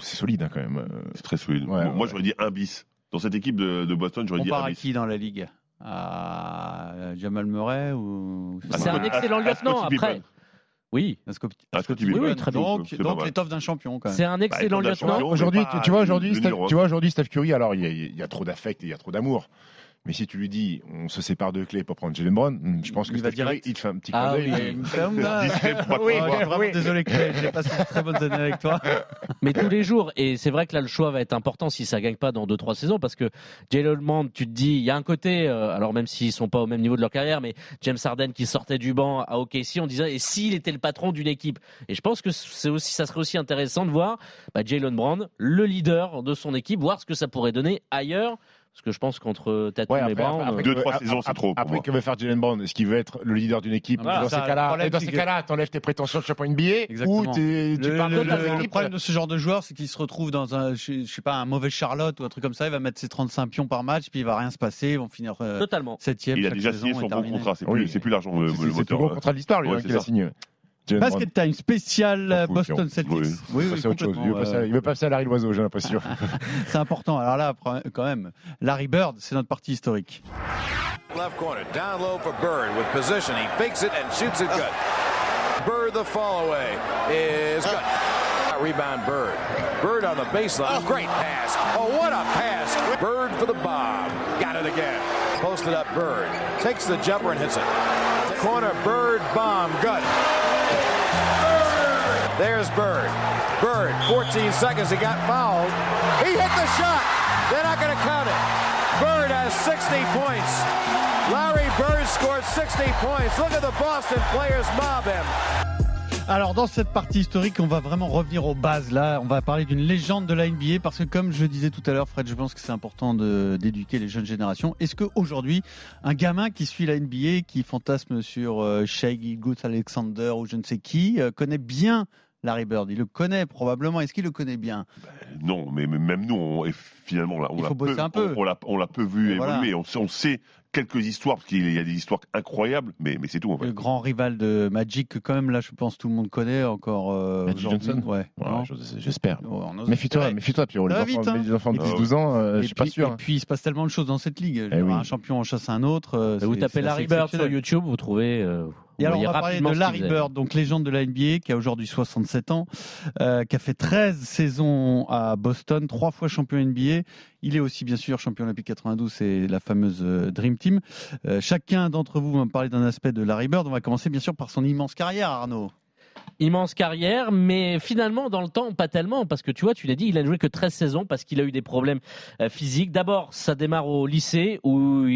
C'est solide hein, quand même. euh. C'est très solide. Ouais, Bon, Moi, ouais. j'aurais dit un bis. Dans cette équipe de, de Boston, j'aurais On dit part un à bis. qui dans la ligue? À Jamal Murray ou C'est un à- excellent à lieutenant. Après. Oui. À Scott- À à Pippen. Pippen, oui, très bien. Donc, donc l'étoffe d'un champion quand même. C'est un excellent Bah, lieutenant. Aujourd'hui, tu vois, aujourd'hui, Steph- tu vois, aujourd'hui, Steph Curry, alors il y, a, il y a trop d'affect et il y a trop d'amour. Mais si tu lui dis, on se sépare de clés pour prendre Jalen Brown, hmm, je pense que Il va direct. il te fait un petit Ah clin d'œil. oui. désolé, Clay. J'ai passé de très bonnes années avec toi. Mais tous les jours, et c'est vrai que là le choix va être important si ça gagne pas dans 2-3 saisons, parce que Jalen Brown, tu te dis, il y a un côté, euh, alors même s'ils sont pas au même niveau de leur carrière, mais James Harden qui sortait du banc à OKC, on disait, et s'il était le patron d'une équipe Et je pense que c'est aussi, ça serait aussi intéressant de voir bah, Jalen Brown, le leader de son équipe, voir ce que ça pourrait donner ailleurs. Parce que je pense qu'entre Tatum Ouais, et Brown, après, Deux, après, trois après, saisons, c'est trop Après, que veut faire Jalen Brown Est-ce qu'il veut être le leader d'une équipe Voilà, Dans ça, ces cas-là, dans ces cas-là, t'enlèves tes prétentions de champion NBA Exactement. ou t'es- tu Le, parles le- de le- problème de ce genre de joueur, c'est qu'il se retrouve dans un, je, je sais pas, un mauvais Charlotte ou un truc comme ça. Il va mettre ses 35 pions par match, puis il va rien se passer. Ils vont finir euh, totalement. septième. Il a déjà signé son bon contrat. C'est plus, c'est plus l'argent le, C'est le gros contrat de l'histoire, lui, hein, qu'il a signé. Basket Time spécial euh, fout, Boston. Celtics. Oui. oui, oui, c'est autre chose. Il veut passer à- il veut passer à Larry Loiseau, j'ai l'impression. C'est important. Alors là, quand même, Larry Bird, c'est notre partie historique. Left corner, down low for Bird with position. He fakes it and shoots it good. Bird, the fall away, is good. Rebound Bird. Bird on the baseline. Great pass. Oh, what a pass. Bird for the bomb. Got it again. Posted up Bird. Takes the jumper and hits it. Corner, Bird, bomb. Good. There's Bird. Bird, 14 seconds. He got fouled. He hit the shot. They're not going to count it. Bird has 60 points. Larry Bird scored 60 points. Look at the Boston players mob him. Alors dans cette partie historique, on va vraiment revenir aux bases. Là, on va parler d'une légende de la NBA parce que comme je disais tout à l'heure, Fred, je pense que c'est important d'éduquer les jeunes générations. Est-ce qu'aujourd'hui, un gamin qui suit la NBA, qui fantasme sur euh, Shai Alexander ou je ne sais qui, euh, connaît bien Larry Bird? Il le connaît probablement. Est-ce qu'il le connaît bien? Non, mais même nous, on, et finalement, on l'a- peu, peu. On, on l'a, on l'a peu vu Et voilà. évoluer. On sait quelques histoires parce qu'il y a des histoires incroyables, mais mais c'est tout en fait. Le grand rival de Magic, que quand même là, je pense tout le monde connaît encore euh, Magic. Johnson Ouais. J'espère. Oh, Méfie-toi, méfie-toi, Pierrot. Les Ça va enfants, hein. les enfants de Ah ouais. 10-12 ans, euh, je suis pas sûr. et puis il se passe tellement de choses dans cette ligue. Eh oui. Un champion en chasse un autre. euh, Vous c'est- tapez Larry Bird sur. YouTube, vous trouvez. Et alors, on va parler de Larry. Bird, donc légende de la NBA, qui a aujourd'hui 67 ans, euh, qui a fait 13 saisons à Boston, trois fois champion NBA. Il est aussi, bien sûr, champion olympique 92, c'est la fameuse euh, Dream Team. Euh, chacun d'entre vous va me parler d'un aspect de Larry Bird. On va commencer, bien sûr, par son immense carrière, Arnaud. Immense carrière, mais finalement, dans le temps, pas tellement, parce que tu vois, tu l'as dit, il a joué que 13 saisons parce qu'il a eu des problèmes euh, physiques. D'abord, ça démarre au lycée, où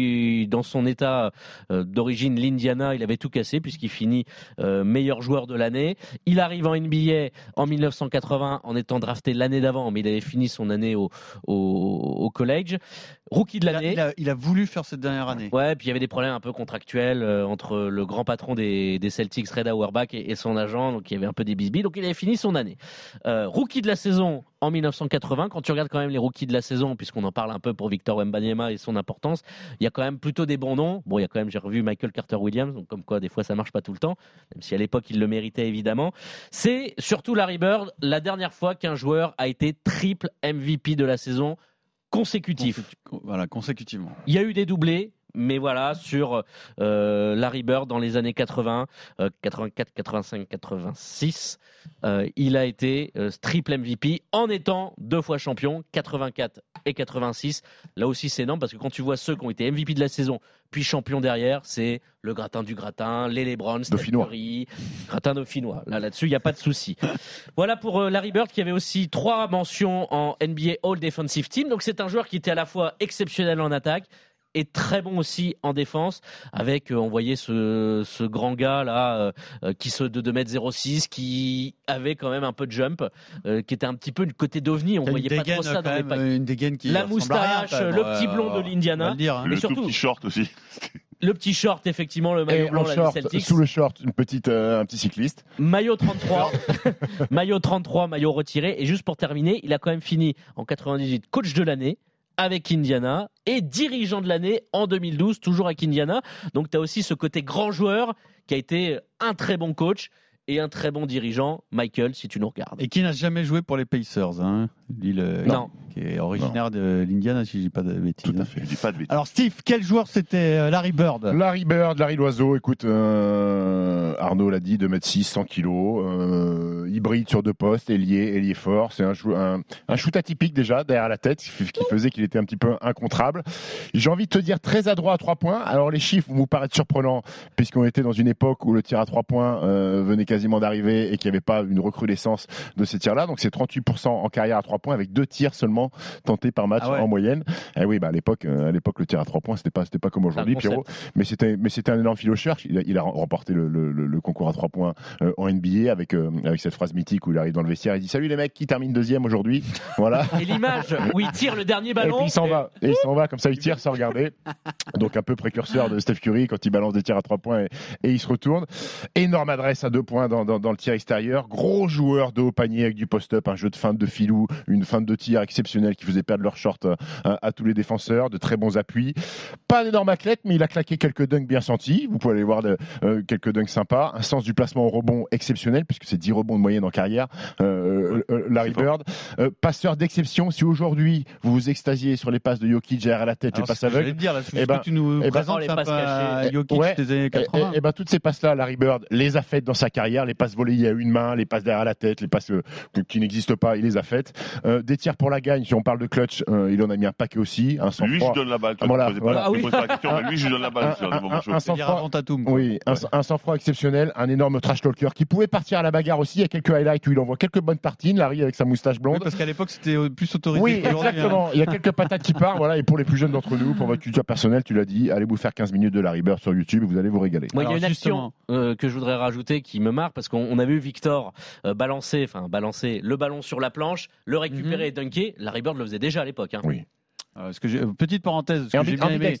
dans son état euh, d'origine, l'Indiana, il avait tout cassé, puisqu'il finit euh, meilleur joueur de l'année. Il arrive en NBA en 1980, en étant drafté l'année d'avant, mais il avait fini son année au, au, au college. Rookie de l'année. il a- il a voulu faire cette dernière année. Ouais, puis il y avait des problèmes un peu contractuels euh, entre le grand patron des, des Celtics, Red Auerbach, et, et son agent, donc il y avait un peu des bisbis. Donc il avait fini son année. Euh, rookie de la saison en 1980. Quand tu regardes quand même les rookies de la saison, puisqu'on en parle un peu pour Victor Wembanyama et son importance, il y a quand même plutôt des bons noms. Bon, il y a quand même, j'ai revu Michael Carter Williams, donc comme quoi des fois ça marche pas tout le temps, même si à l'époque il le méritait évidemment. C'est surtout Larry Bird, la dernière fois qu'un joueur a été triple MVP de la saison consécutif. Voilà, consécutivement. Il y a eu des doublés, mais voilà, sur euh, Larry Bird dans les années 80, euh, 84, 85, 86, euh, il a été euh, triple MVP en étant deux fois champion, 84 et 86. Là aussi, c'est énorme parce que quand tu vois ceux qui ont été MVP de la saison, puis champion derrière, c'est le gratin du gratin, les Lebron, Steph. Curry, gratin dauphinois. Là, là-dessus, il n'y a pas de souci. Voilà pour euh, Larry Bird qui avait aussi trois mentions en NBA All Defensive Team. Donc c'est un joueur qui était à la fois exceptionnel en attaque et très bon aussi en défense avec euh, on voyait ce, ce grand gars là euh, euh, qui se de 2m06 qui avait quand même un peu de jump euh, qui était un petit peu du côté d'OVNI on voyait pas trop ça dans les même, packs. une dégaine qui la rien, moustache le petit blond de l'Indiana le dire, hein. Le tout petit short aussi. le petit short effectivement le maillot Et blanc short, sous le short, une petite, euh, un petit cycliste. Maillot 33, maillot 33, maillot retiré. Et juste pour terminer, il a quand même fini en 98 coach de l'année avec Indiana et dirigeant de l'année en 2012, toujours avec Indiana. Donc tu as aussi ce côté grand joueur qui a été un très bon coach et un très bon dirigeant, Michael, si tu nous regardes. Et qui n'a jamais joué pour les Pacers. Hein. Lui, le- Non. qui est originaire de l'Indiana, si je dis pas de bêtises. Tout à fait. Je dis pas de bêtises. Alors Steve, quel joueur c'était euh, Larry Bird? Larry Bird, Larry Loiseau, écoute, euh, Arnaud l'a dit, 2m6, 100 kg, euh, hybride sur deux postes, ailier, ailier fort. C'est un, un, un shoot atypique déjà, derrière la tête, qui qui faisait qu'il était un petit peu incontrable. J'ai envie de te dire très adroit à trois points. Alors les chiffres vont vous paraître surprenants, puisqu'on était dans une époque où le tir à trois points euh, venait quasiment d'arriver et qu'il n'y avait pas une recrudescence de ces tirs-là. Donc c'est 38% en carrière à trois points, avec deux tirs seulement tentés par match Ah ouais. en moyenne. Eh oui, bah à l'époque, euh, à l'époque le tir à trois points, c'était pas, c'était pas comme aujourd'hui, concept. Pierrot. Mais c'était, mais c'était un énorme filocheur. Il a, il a remporté le, le- le- le concours à trois points euh, en NBA avec euh, avec cette phrase mythique où il arrive dans le vestiaire, il dit salut les mecs, qui termine deuxième aujourd'hui? Voilà. Et l'image où il tire le dernier Et ballon. puis il s'en va. Et il s'en va comme ça, il tire sans regarder. Donc un peu précurseur de Steph Curry quand il balance des tirs à trois points et, et il se retourne. Énorme adresse à deux points dans, dans- dans le tir extérieur. Gros joueur de haut panier avec du post-up, un jeu de feinte de filou, une feinte de tir exceptionnelle qui faisait perdre leur short euh, à, à tous les défenseurs, de très bons appuis. Pas un énorme athlète, mais il a claqué quelques dunks bien sentis. Vous pouvez aller voir de- euh, quelques dunks sympas. Un sens du placement au rebond exceptionnel, puisque c'est 10 rebonds de moyenne en carrière. Euh, euh, Larry C'est fort. Bird. Euh, passeur d'exception. Si aujourd'hui vous vous extasiez sur les passes de Jokic derrière la tête, les Alors, passes que j'allais aveugles, te dire, là, Eh ben- tu nous eh ben- présentes Oh, les passes pas cachées. Jokic Ouais. des années et, 80. et- et ben, toutes ces passes-là, Larry Bird les a faites dans sa carrière. Les passes volées à une main, les passes derrière la tête, les passes euh, qui n'existent pas, il les a faites. Euh, des tirs pour la gagne, si on parle de clutch, euh, il en a mis un paquet aussi. Un Lui, je lui donne la balle. Ah, voilà, voilà. pas, Ah oui. la question, mais lui, je lui donne la balle. chauds. un sang-froid. Oui, un, un sang-froid exceptionnel, un énorme trash talker qui pouvait partir à la bagarre aussi. Il y a quelques highlights où il envoie quelques bonnes tartines, Larry avec sa moustache Oui, blonde. parce qu'à l'époque, c'était plus autorisé. Oui, hein. exactement. Il y a quelques patates qui partent. Voilà. Et pour les plus jeunes d'entre nous, pour votre culture personnelle, tu l'as dit, allez vous faire 15 minutes de Larry Bird sur YouTube et vous allez vous régaler. Moi, il y a une action euh, que je voudrais rajouter qui me marque parce qu'on on a vu Victor euh, balancer, enfin balancer le ballon sur la planche, le récupérer et dunker. Larry Bird le faisait déjà à l'époque. hein. Oui. Euh, ce que j'ai- petite parenthèse, ce que j'ai bien aimé.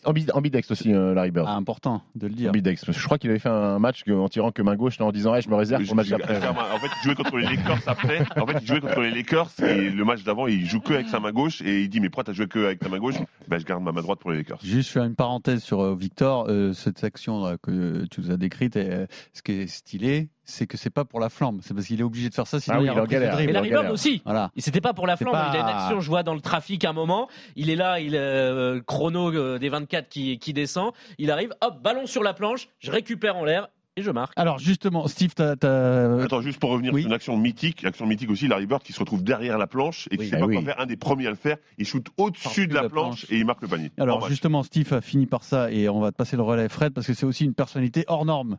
aussi, euh, Larry Bird. Ah, important de le dire. Je crois qu'il avait fait un match que- en tirant que main gauche en disant hey, je me réserve pour le match d'après. En fait, il jouait contre les Lakers après. En fait, il jouait contre les Lakers et le match d'avant, il joue que avec sa main gauche et il dit mais pourquoi t'as joué que avec ta main gauche? Ben je garde ma main droite pour les Lakers. Juste faire une parenthèse sur euh, Victor, euh, cette action là, que tu nous as décrite, euh, ce qui est stylé, c'est que c'est pas pour la flamme, c'est parce qu'il est obligé de faire ça, sinon Ah oui, il en galère. Mais Larry en Bird aussi. Voilà. Et C'était pas pour la C'est flamme, pas- il a une action, je vois dans le trafic à un moment, il est là, il euh, chrono euh, des 24 qui, qui descend, il arrive, hop, ballon sur la planche, je récupère en l'air et je marque. Alors justement, Steve, t'as, t'as- Attends, juste pour revenir Oui. sur une action mythique, action mythique aussi, Larry Bird qui se retrouve derrière la planche et qui Oui. sait Ah pas oui. quoi faire, un des premiers à le faire, il shoot au-dessus de la la planche planche. et il marque le panier. Alors justement, Steve a fini par ça et on va te passer le relais, Fred, parce que c'est aussi une personnalité hors norme.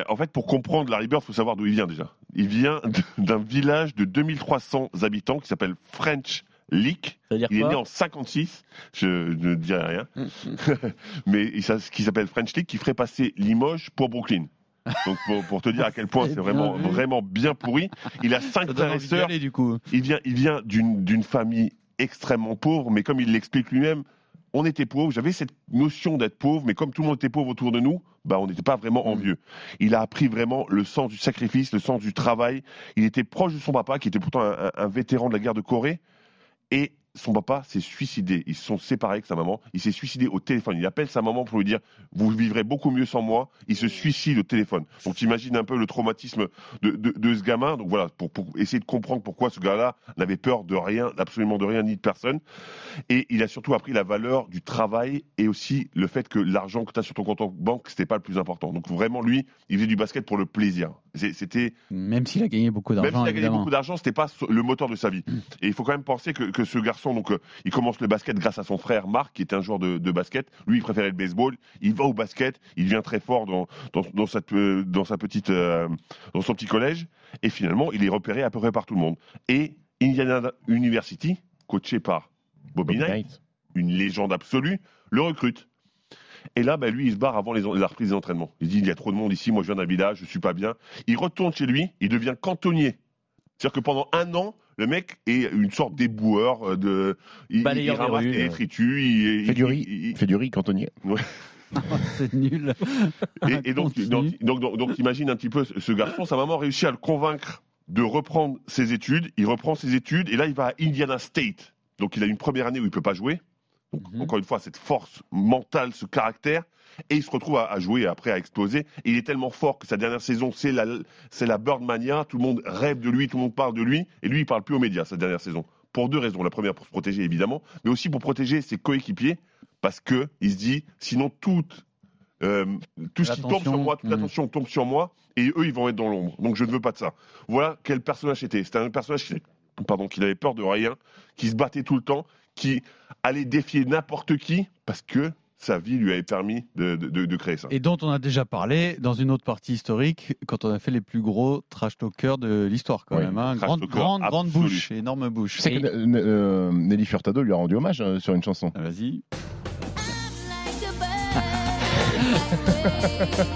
Ben, En fait, pour comprendre Larry Bird, il faut savoir d'où il vient déjà. Il vient d'un village de 2300 habitants qui s'appelle French dire Il est né en 56, je ne dirai rien, mais ce qui s'appelle French Lick, qui ferait passer Limoges pour Brooklyn. Donc pour, pour te dire à quel point c'est vraiment vu. vraiment bien pourri. Il a cinq frères et sœurs. Il vient, il vient d'une famille extrêmement pauvre, mais comme il l'explique lui-même, on était pauvre. J'avais cette notion d'être pauvre, mais comme tout le monde était pauvre autour de nous, bah on n'était pas vraiment envieux. Il a appris vraiment le sens du sacrifice, le sens du travail. Il était proche de son papa, qui était pourtant un, un- un vétéran de la guerre de Corée, et son papa s'est suicidé. Ils se sont séparés avec sa maman. Il s'est suicidé au téléphone. Il appelle sa maman pour lui dire Vous vivrez beaucoup mieux sans moi. Il se suicide au téléphone. Donc, t'imagines un peu le traumatisme de, ce gamin. Donc, voilà, pour, pour essayer de comprendre pourquoi ce gars-là n'avait peur de rien, absolument de rien, ni de personne. Et il a surtout appris la valeur du travail et aussi le fait que l'argent que tu as sur ton compte en banque, c'était pas le plus important. Donc, vraiment, lui, il faisait du basket pour le plaisir. C'était Même s'il a gagné beaucoup même d'argent, s'il a gagné évidemment. beaucoup d'argent, c'était pas le moteur de sa vie. Et il faut quand même penser que, que ce garçon, donc, euh, il commence le basket grâce à son frère Marc, qui était un joueur de, de basket. Lui, il préférait le baseball. Il va au basket. Il devient très fort dans, dans, dans, cette, euh, dans sa petite, euh, dans son petit collège. Et finalement, il est repéré à peu près par tout le monde. Et Indiana University, coaché par Bobby, Bobby Knight, Knight. une légende absolue, le recrute. Et là, bah, lui, il se barre avant les, la reprise des entraînements. Il dit, il y a trop de monde ici, moi je viens d'un village, je suis pas bien. Il retourne chez lui, il devient cantonnier. C'est-à-dire que pendant un an, le mec est une sorte d'éboueur, euh, de, il, il ramasse des euh. détritus, il, Il fait il- du riz, il- il fait du riz cantonnier. c'est nul. Et, et donc, donc, donc, donc, donc, imagine un petit peu ce ce garçon, sa maman réussit à le convaincre de reprendre ses études. Il reprend ses études et là, il va à Indiana State. Donc, il a une première année où il peut pas jouer. Donc, Mhm. encore une fois, cette force mentale, ce caractère. Et il se retrouve à, à jouer et après à exploser. Et il est tellement fort que sa dernière saison, c'est la, c'est la Birdmania. Tout le monde rêve de lui, tout le monde parle de lui. Et lui, il parle plus aux médias, sa dernière saison. pour deux raisons. La première, pour se protéger, évidemment, mais aussi pour protéger ses coéquipiers, parce que il se dit, sinon tout, euh, tout ce qui tombe sur moi, toute mm. l'attention tombe sur moi, et eux, ils vont être dans l'ombre. Donc je ne veux pas de ça. Voilà quel personnage c'était. C'était un personnage qui, pardon, qui n'avait peur de rien, qui se battait tout le temps, qui allait défier n'importe qui, parce que sa vie lui avait permis de, de- de- de créer ça. Et dont on a déjà parlé dans une autre partie historique, quand on a fait les plus gros trash talkers de l'histoire, quand Oui, même. hein. Grande, grande, grande bouche, énorme bouche. Que euh, euh, Nelly Furtado lui a rendu hommage euh, sur une chanson. Ah, Vas-y.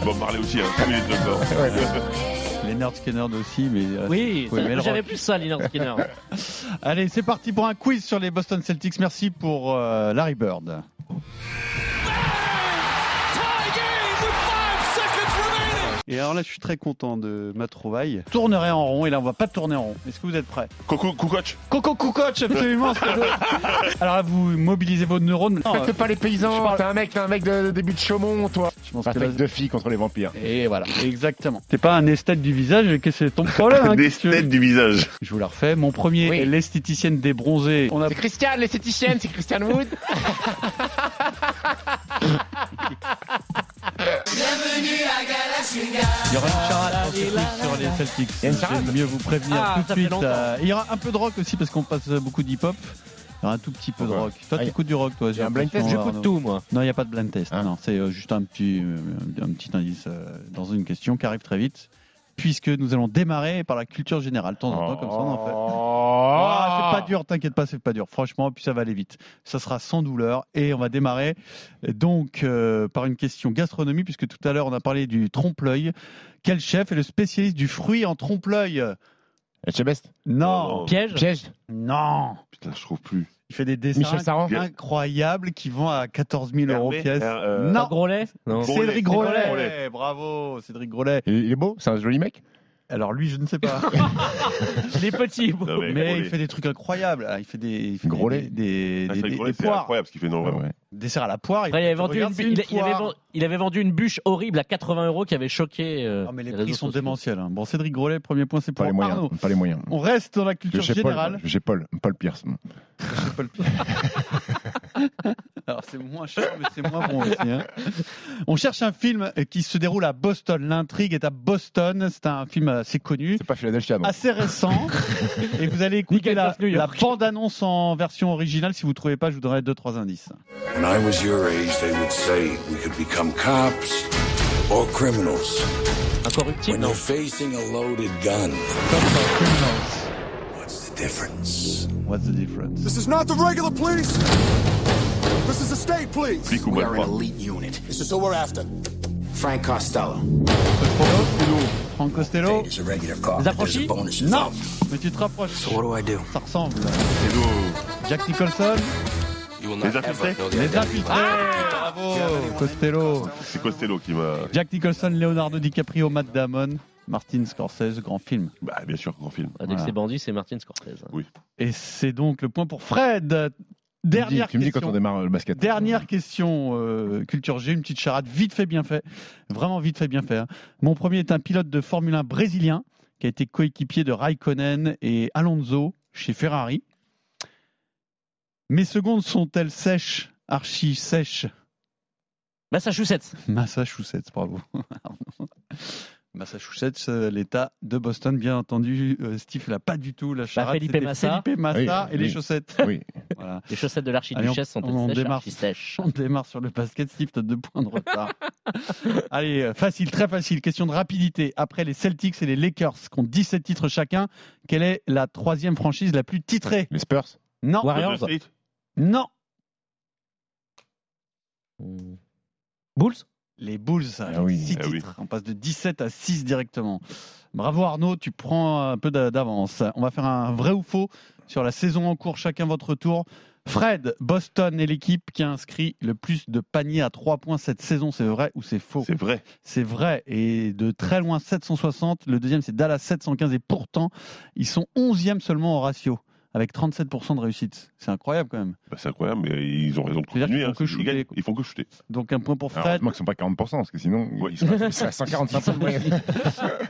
Bon, Marley aussi, hein, est dedans. Leonard Skinner aussi, mais. euh, Oui, j'avais plus ça, Liner Skinner. Allez, c'est parti pour un quiz sur les Boston Celtics. Merci pour euh, Larry Bird. Et alors là, je suis très content de ma trouvaille. Je tournerai en rond et là, on va pas tourner en rond. Est-ce que vous êtes prêts? Coco, Coucoche Coco Coucoche, absolument. alors là, vous mobilisez vos neurones. Non, Faites pas les paysans, t'es un mec, t'es un mec de, de début de Chaumont, toi. je pense Pas que là- avec deux filles contre les vampires. Et voilà, exactement. T'es pas un esthète du visage, et que c'est ton problème. hein, Des qu'est-ce que tu veux têtes du visage. Je vous la refais. Mon premier Oui. est l'esthéticienne des bronzés. On a C'est Christiane, l'esthéticienne, c'est Christian Wood. Il y aura une charade quiz sur les Celtics. y a une Je charade vais mieux vous prévenir Ah, tout de suite. euh, il y aura un peu de rock aussi parce qu'on passe beaucoup d'hip-hop. Il y aura un tout petit peu de rock. Toi, Ah, tu écoutes du rock, toi. j'ai y un blind test. J'écoute tout, moi. Non, il n'y a pas de blind test. Ah. Non, c'est euh, juste un petit, euh, un petit indice euh, dans une question qui arrive très vite. Puisque nous allons démarrer par la culture générale. De temps en temps, comme ça, on en fait. Ah, c'est pas dur, t'inquiète pas, c'est pas dur. Franchement, puis ça va aller vite. Ça sera sans douleur et on va démarrer donc euh, par une question gastronomie puisque tout à l'heure on a parlé du trompe-l'œil. Quel chef est le spécialiste du fruit en trompe-l'œil? Etchebest? Non, Oh. Piège? Piège non. Putain, je trouve plus. Il fait des dessins incroyables qui vont à 14 000 euros pièce. euh, non. Gros- Cédric Grolet, Grolet. Grolet. Bravo, Cédric Grolet. Il est beau, c'est un joli mec. Alors lui, je ne sais pas. Les petits. Non, mais Mais il fait des trucs incroyables. Ah, Il fait des, il fait Grolet. des, des, Ah, des- des- des poires. incroyable ce qu'il fait, non, vraiment. Ouais. Dessert à la poire. Après, il, avait vendu une, Regarde, bu- c'est il, une il avait, poire. ven- il avait vendu une bûche horrible à 80 euros qui avait choqué. euh, Non, mais les les prix sont sociaux. démentiels. hein. Bon, Cédric Grolet, premier point, c'est pour Pas les moyens. Arnaud. Pas les moyens. On reste dans la culture J'ai générale. Paul, j'ai Paul, Paul Pierce. Le pire. Alors c'est moins cher, mais c'est moins bon aussi. hein. On cherche un film qui se déroule à Boston. L'intrigue est à Boston. C'est un film assez connu, C'est pas Philadelphia, non assez récent. Et vous allez écouter la, la bande-annonce en version originale. Si vous trouvez pas, je vous donnerai deux trois indices. When I was your age, they would say we could become cops or criminals. Incorruptible When you're facing a loaded gun, Comme dans Criminals. what's the difference? What's the difference This is not the regular police. This is the state police. Flic We are an elite unit. This is who we're after. Frank Costello. Franck Costello It's a regular cop. Les but There's a bonus Non, involved. mais tu te rapproches. So what do I do? Ça ressemble. C'est. Jack Nicholson, Les infiltrés Les Infiltrés. Bravo, Costello. C'est Costello qui m'a. Jack Nicholson, Leonardo DiCaprio, Matt Damon, Martin Scorsese, grand film. Bah, bien sûr, grand film. Ah, Dès que Voilà. c'est bandit, c'est Martin Scorsese. hein. Et c'est donc le point pour Fred. Dernière Tu me dis quand question. on démarre le basket. Dernière question, euh, culture G, une petite charade vite fait, bien fait. Vraiment vite fait, bien fait. hein. Mon premier est un pilote de Formule 1 brésilien qui a été coéquipier de Raikkonen et Alonso chez Ferrari. Mes secondes sont-elles sèches, archi sèches? Massachusetts. Massachusetts, bravo. Massachusetts, euh, l'État de Boston, bien entendu. Euh, Steve n'a pas du tout la charade. Felipe c'était Massa. Felipe Massa Oui, et les chaussettes. Oui. Voilà. Les chaussettes de l'archiduchesse sont on- sèches, démarre. archi sèches? On démarre sur le basket. Steve, t'as deux points de retard. Allez, euh, facile, très facile. Question de rapidité. Après les Celtics et les Lakers, qui ont 17 titres chacun, quelle est la troisième franchise la plus titrée? Les Spurs Non. Warriors. Non. Bulls Les Bulls, Ah oui. 6 Ah oui. titres. On passe de 17 à 6 directement. Bravo Arnaud, tu prends un peu d'a- d'avance. On va faire un vrai ou faux sur la saison en cours, chacun votre tour. Fred, Boston est l'équipe qui a inscrit le plus de paniers à 3 points cette saison. C'est vrai ou c'est faux? C'est vrai. C'est vrai. Et de très loin, 760. Le deuxième, c'est Dallas, 715. Et pourtant, ils sont 11e seulement au ratio, avec 37% de réussite. C'est incroyable quand même. Bah, c'est incroyable, mais ils ont raison de continuer. font hein. que Ils shooter, gagnent, quoi. Ils font que shooter. Donc un point pour Alors, Fred. heureusement qu'ils sont pas 40%, parce que sinon, Ouais. ils seraient ils seraient à 145 points de moyenne.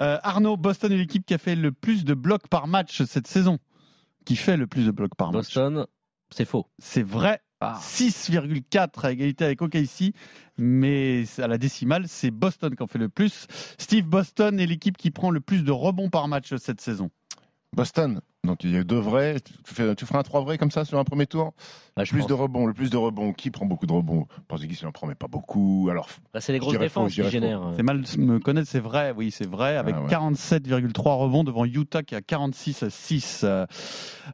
Euh, Arnaud, Boston est l'équipe qui a fait le plus de blocs par match cette saison. qui fait le plus de blocs par match. Boston, c'est faux. C'est vrai. Ah. 6,4 à égalité avec OKC, mais à la décimale, c'est Boston qui en fait le plus. Steve Boston est l'équipe qui prend le plus de rebonds par match cette saison. Boston. Donc il y a deux vrais. Tu, fais, tu feras un trois vrais comme ça sur un premier tour? Bah, je Plus pense. de rebonds. Le plus de rebonds. Qui prend beaucoup de rebonds? Porzingis il en prend mais pas beaucoup. Alors Bah, c'est les grosses défenses qui génèrent. C'est mal de me connaître, c'est vrai, oui, c'est vrai, avec Ah ouais. 47,3 rebonds devant Utah qui a 46 à 6. Euh,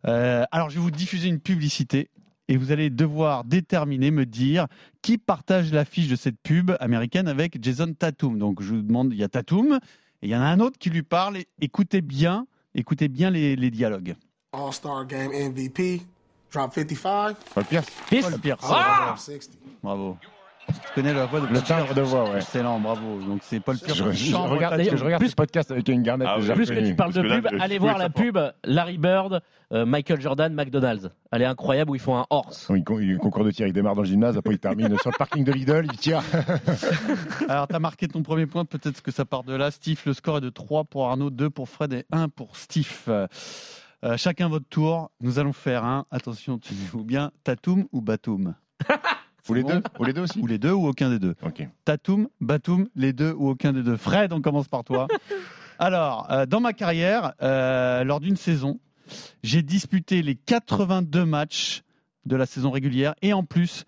euh, alors je vais vous diffuser une publicité et vous allez devoir déterminer, me dire qui partage l'affiche de cette pub américaine avec Jason Tatum. Donc je vous demande, il y a Tatum et il y en a un autre qui lui parle. Écoutez bien, écoutez bien les, les dialogues. All-Star Game MVP, drop 55. Paul Pierce. Paul Pierce. Drop 60. Bravo. Tu connais la voix de Le timbre de voix, ouais. Excellent, bravo. Donc c'est Paul Pierce. Je, je- regarde, je regarde ce podcast avec une garnette. Ah déjà. Plus que tu parles de pub, allez voir la fort. pub Larry Bird, euh, Michael Jordan, McDonald's. Elle est incroyable où ils font un horse. Oui, con- il- concours de tir, il démarre dans le gymnase, après il termine sur le parking de Lidl, il tire. Alors, tu as marqué ton premier point, peut-être que ça part de là. Steve, le score est de 3 pour Arnaud, 2 pour Fred et 1 pour Steve. Euh, chacun votre tour. Nous allons faire un, attention, tenez-vous bien, Tatum ou Batum? Ou les bon deux Ou les deux aussi Ou les deux ou aucun des deux Ok. Tatum, Batum, les deux ou aucun des deux. Fred, on commence par toi. Alors, euh, dans ma carrière, euh, lors d'une saison, j'ai disputé les 82 matchs de la saison régulière et en plus,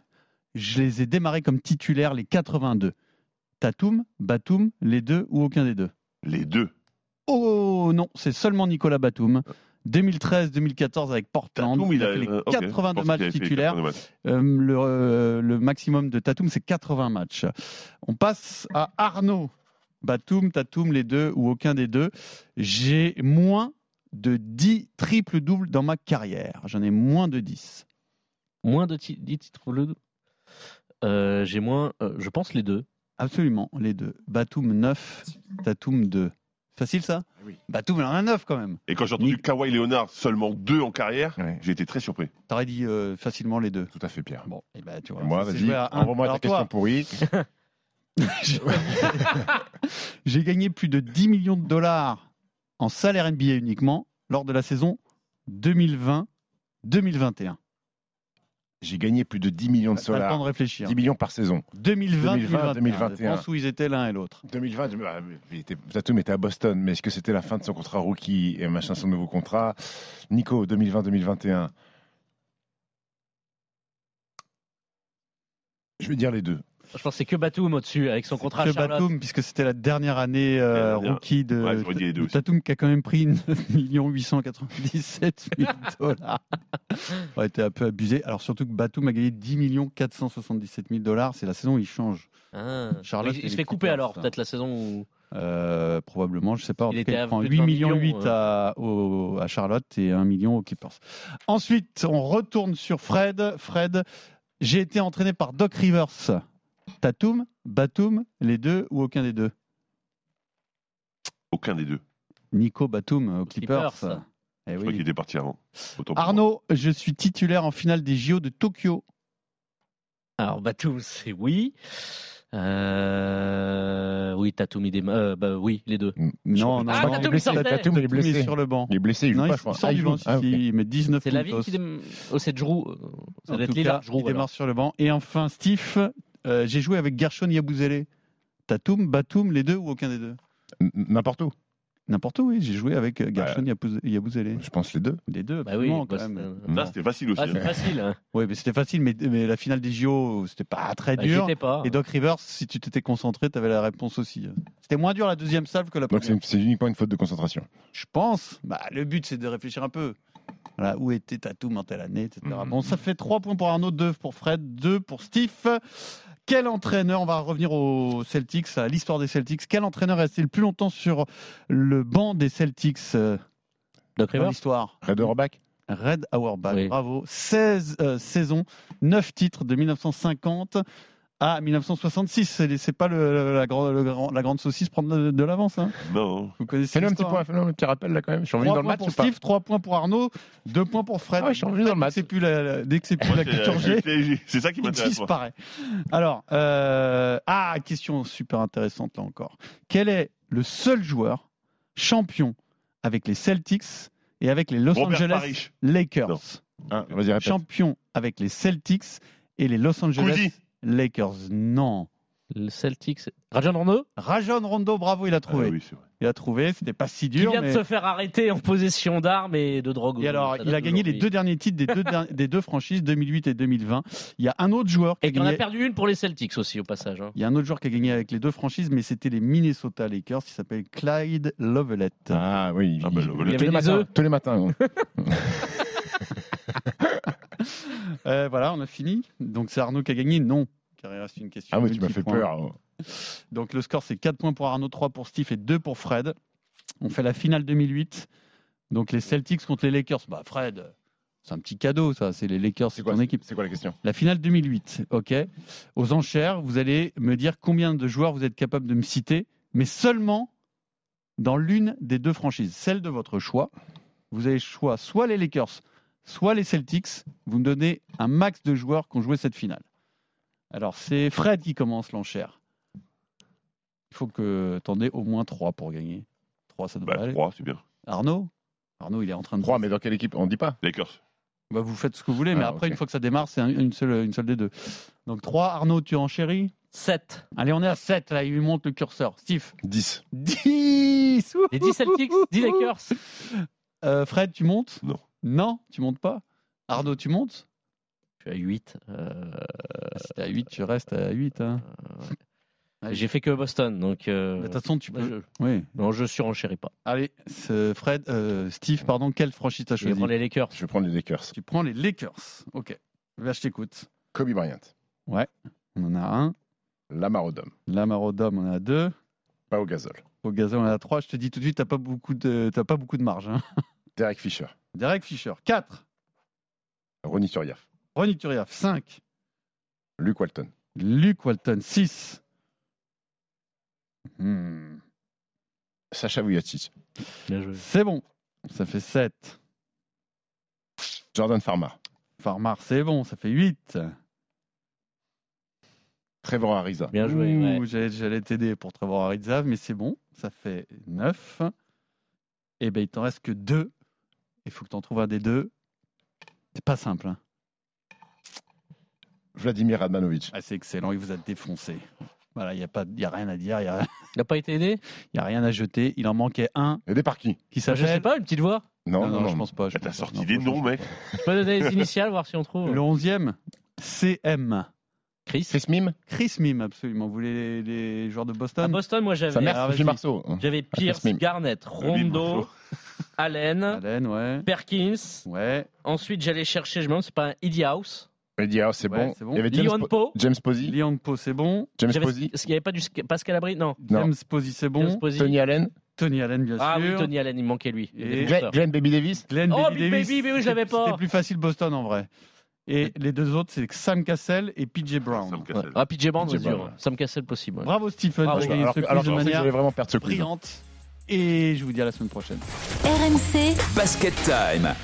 je les ai démarrés comme titulaires les 82. Tatum, Batum, les deux ou aucun des deux? Les deux. Oh non, c'est seulement Nicolas Batum. 2013-2014 avec Portland. Tatum, il a fait les euh, ok. Je 82 pense qu'il matchs titulaires. 82 matchs. Euh, le, euh, le maximum de Tatum, c'est 80 matchs. On passe à Arnaud. Batum, Tatum, les deux ou aucun des deux. J'ai moins de 10 triples-doubles dans ma carrière. J'en ai moins de 10. Moins de ti- 10 titres. le- Euh, J'ai moins, euh, je pense, les deux. Absolument, les deux. Batum 9, Tatum 2. Facile ça oui. Batum, il en a 9 quand même. Et quand j'ai entendu Nick- Kawhi Leonard seulement deux en carrière, Ouais. j'ai été très surpris. T'aurais dit euh, facilement les deux. Tout à fait, Pierre. Bon, et ben, tu vois. Et moi, vas-y, un. envoie-moi ta question toi, pourrie. J'ai gagné plus de 10 millions de dollars en salaire NBA uniquement lors de la saison 2020-2021. J'ai gagné plus de 10 millions de le temps de dollars. réfléchir. 10 millions par saison. 2020-2021. 2021. Pense où ils étaient l'un et l'autre. 2020, ah, il était- Tatum était à Boston, mais est-ce que c'était la fin de son contrat rookie et machin son nouveau contrat? Nico, 2020-2021. Je vais dire les deux. Je pense que c'est que Batum au-dessus avec son contrat Que Charlotte. Batum, puisque c'était la dernière année euh, rookie de, Ouais, de. Tatum, qui a quand même pris 9 897 000 dollars. Ça aurait été un peu abusé. Alors surtout que Batum a gagné 10 477 000 dollars. C'est la saison où il change. Ah. Charlotte il, se fait couper alors, peut-être la saison où. Euh, probablement, je sais pas. En Il tout était cas, il à prend plus de 8 20 millions millions, 8 à, au- à Charlotte et 1 million aux Clippers. Ensuite, on retourne sur Fred. Fred, j'ai été entraîné par Doc Rivers. Tatum, Batum, les deux ou aucun des deux? Aucun des deux. Nico Batum aux Clippers. Clippers. Eh Je crois oui. qu'il était parti avant. Arnaud, je suis titulaire en finale des JO de Tokyo. Alors Batum, c'est oui. Euh... Oui, Tatum, il démarre. euh, bah, oui, les deux. Non, non, Ah, non, Tatum, il est il blessé. sortait. Tatum, il est Tatum est blessé. sur le banc. Il est blessé, il joue Non, pas, il, je crois. il sort Ah, du il banc, joue. Ah, si, ok. il met 19 C'est la ville puntos. qui démarre. Oh, c'est Drew. euh, Ça En doit être tout Lillard, cas, Drew. il alors. démarre sur le banc. Et enfin, Steve, euh, j'ai joué avec Gershon Yabouzélé. Tatum, Batum, les deux ou aucun des deux N'importe où. N'importe où, oui. J'ai joué avec euh, Gershon Yabouz- Yabouzélé. Je pense les deux. Les deux, Bah oui, absolument, quand même. Ça, c'était facile aussi. Ah, c'est hein. facile. hein. Oui, mais c'était facile, mais, mais la finale des JO, c'était pas très Bah, j'y dur. étais pas. Et Doc Rivers, si tu t'étais concentré, tu avais la réponse aussi. C'était moins dur la deuxième salve que la Donc c'est première. c'est uniquement une faute de concentration. Je pense. Bah, le but, c'est de réfléchir un peu. Voilà, où était Tatum en telle année, etc. Mhm. Bon, ça fait 3 points pour Arnaud, 2 pour Fred, 2 pour Steve. Quel entraîneur, on va revenir aux Celtics, à l'histoire des Celtics, quel entraîneur est resté le plus longtemps sur le banc des Celtics euh, Doc dans l'histoire? Red Auerbach Red Auerbach, Oui. bravo. 16 euh, saisons, 9 titres de 1950 à 1966. C'est pas le- la, grande- le grand- la grande saucisse prendre de, de l'avance. hein. Non. Vous connaissez un petit point, fais-le un petit rappel là quand même. Je suis revenu 3 dans le points match pour ou pas Steve, 3 points pour Arnaud, 2 points pour Fred. Ah ouais, je suis revenu dans le match. C'est plus la- la- dès que c'est plus la culture G, c'est- ça qui m'intéresse. disparaît. Alors, euh, ah, question super intéressante là encore. Quel est le seul joueur champion avec les Celtics et avec les Los Robert Angeles. Lakers? Hein, répète. Champion avec les Celtics et les Los Angeles Cousy. Lakers. Non. Le Celtics. Rajon Rondo Rajon Rondo, bravo, il a Ah trouvé. oui, c'est vrai. Il a trouvé, c'était pas si dur. vient mais- de se faire arrêter en possession d'armes et de drogue. Et alors, il a gagné les deux derniers titres des deux, des deux franchises, 2008 et 2020. Il y a un autre joueur qui a Et a gagné. perdu une pour les Celtics aussi, au passage. hein. Il y a un autre joueur qui a gagné avec les deux franchises, mais c'était les Minnesota Lakers. Il s'appelle Clyde Lovelett. Ah oui, Ah, bah, il- le- tous il y les avait des matins. œufs. Tous les matins. hein. Euh, voilà, on a fini. Donc c'est Arnaud qui a gagné Non. Car il reste une question. Ah oui, tu m'as fait peur. hein. Donc le score c'est 4 points pour Arnaud, 3 pour Steve et 2 pour Fred. On fait la finale 2008. Donc les Celtics contre les Lakers. Bah Fred, c'est un petit cadeau ça, c'est les Lakers, C'est ton équipe. c'est quoi la question? La finale 2008, ok. Aux enchères, vous allez me dire combien de joueurs vous êtes capable de me citer, mais seulement dans l'une des deux franchises, celle de votre choix. Vous avez le choix soit les Lakers, soit les Celtics. Vous me donnez un max de joueurs qui ont joué cette finale. Alors c'est Fred qui commence l'enchère. Il faut que tu en aies au moins 3 pour gagner. 3, ça devrait Bah, aller. 3, c'est bien. Arnaud? Arnaud, il est en train de 3, mais dans quelle équipe? On dit pas. Lakers. bah, vous faites ce que vous voulez, mais Ah, après, ok. une fois que ça démarre, c'est un- une seule, une seule des deux. Donc 3, Arnaud, tu en chéris? 7. Allez, on est à 7, là, il lui monte le curseur. Steve? 10. 10 Les 10 Celtics, 10 Lakers. Euh, Fred, tu montes? Non. Non, tu montes pas Arnaud, tu montes? Je suis à 8. euh, Si t'es à 8, tu restes à 8. Hein. Allez. J'ai fait que Boston, donc. euh, De toute façon, tu bah, peux. je- Oui. Non, je surenchéris pas. Allez, Fred, euh, Steve, pardon, quelle franchise t'as Je vais choisi? prendre les Lakers. Je vais prendre les Lakers. Tu prends les Lakers. Ok. Là, je t'écoute. Kobe Bryant. Ouais. On en a un. Lamar Odom. Lamar Odom, on en a deux. Pas au gazole. Au gazon, on en a trois. Je te dis tout de suite, t'as pas beaucoup de, t'as pas beaucoup de marge. Hein. Derek Fisher. Derek Fisher, 4. Ronnie Turiaf. Ronnie Turiaf, 5. Luke Walton. Luke Walton, 6. Hmm. Sacha Vujacic. Bien joué. C'est bon. Ça fait 7. Jordan Farmar. Farmar, c'est bon. Ça fait 8. Trevor Ariza. Bien joué. ouais. J'allais, t'aider pour Trevor Arizav, mais c'est bon. Ça fait 9. Et ben, il t'en reste que 2. Il faut que tu en trouves un des deux. C'est pas simple. Hein. Vladimir Radmanovic. Ah, c'est excellent. Il vous a défoncé. Voilà, il n'y a, pas- y a rien à dire. Il n'y a, Il n'a pas été aidé? Il y a rien à jeter. Il en manquait un Aidé par qui qui Bah, Je sais s'appelle. pas, une petite voix? Non, non, non, non. je pense pas. je Bah, T'as pense pas. sorti Non, des noms, mec. Je peux donner les initiales, voir si on trouve. Le 11e, CM. Chris? Chris Mime? Chris Mime, absolument. Vous voulez les, les joueurs de À Boston Boston, moi Sa j'avais. mère, Ah. Marceau. J'avais Pierce, Chris Mime. Garnett, Rondo. Allen, Allen, ouais. Perkins. Ouais. Ensuite, j'allais chercher, je me demande, c'est pas un Eddie House. Eddie House, c'est Ouais, bon. c'est bon. Il y avait James, Leon Po- Poe. James Posey. Leon Poe, c'est bon. James J'avais- Posey. Est-ce qu'il n'y avait pas du Sc- Pascal Abri Non. Non. James Posey, c'est James bon. Posey. Tony Allen. Tony Allen, bien Ah oui, sûr. Tony Allen, il manquait lui. le Et- Glenn, défenseur. Glenn Baby Davis. Glenn Oh, Baby Big Davis. Baby, mais oui, je l'avais pas. C'était plus facile Boston en vrai. Et les deux autres, c'est Sam Cassell et PJ Brown. Sam Cassell. Ah, PJ Brown, c'est PJ dur. Brown. hein. Sam Cassel possible. ouais. Bravo Stephen, Bravo. tu gagné Alors, quiz alors de je pensais que manière j'allais vraiment perdre ce quiz. brillante. Et je vous dis à la semaine prochaine. RMC Basket Time.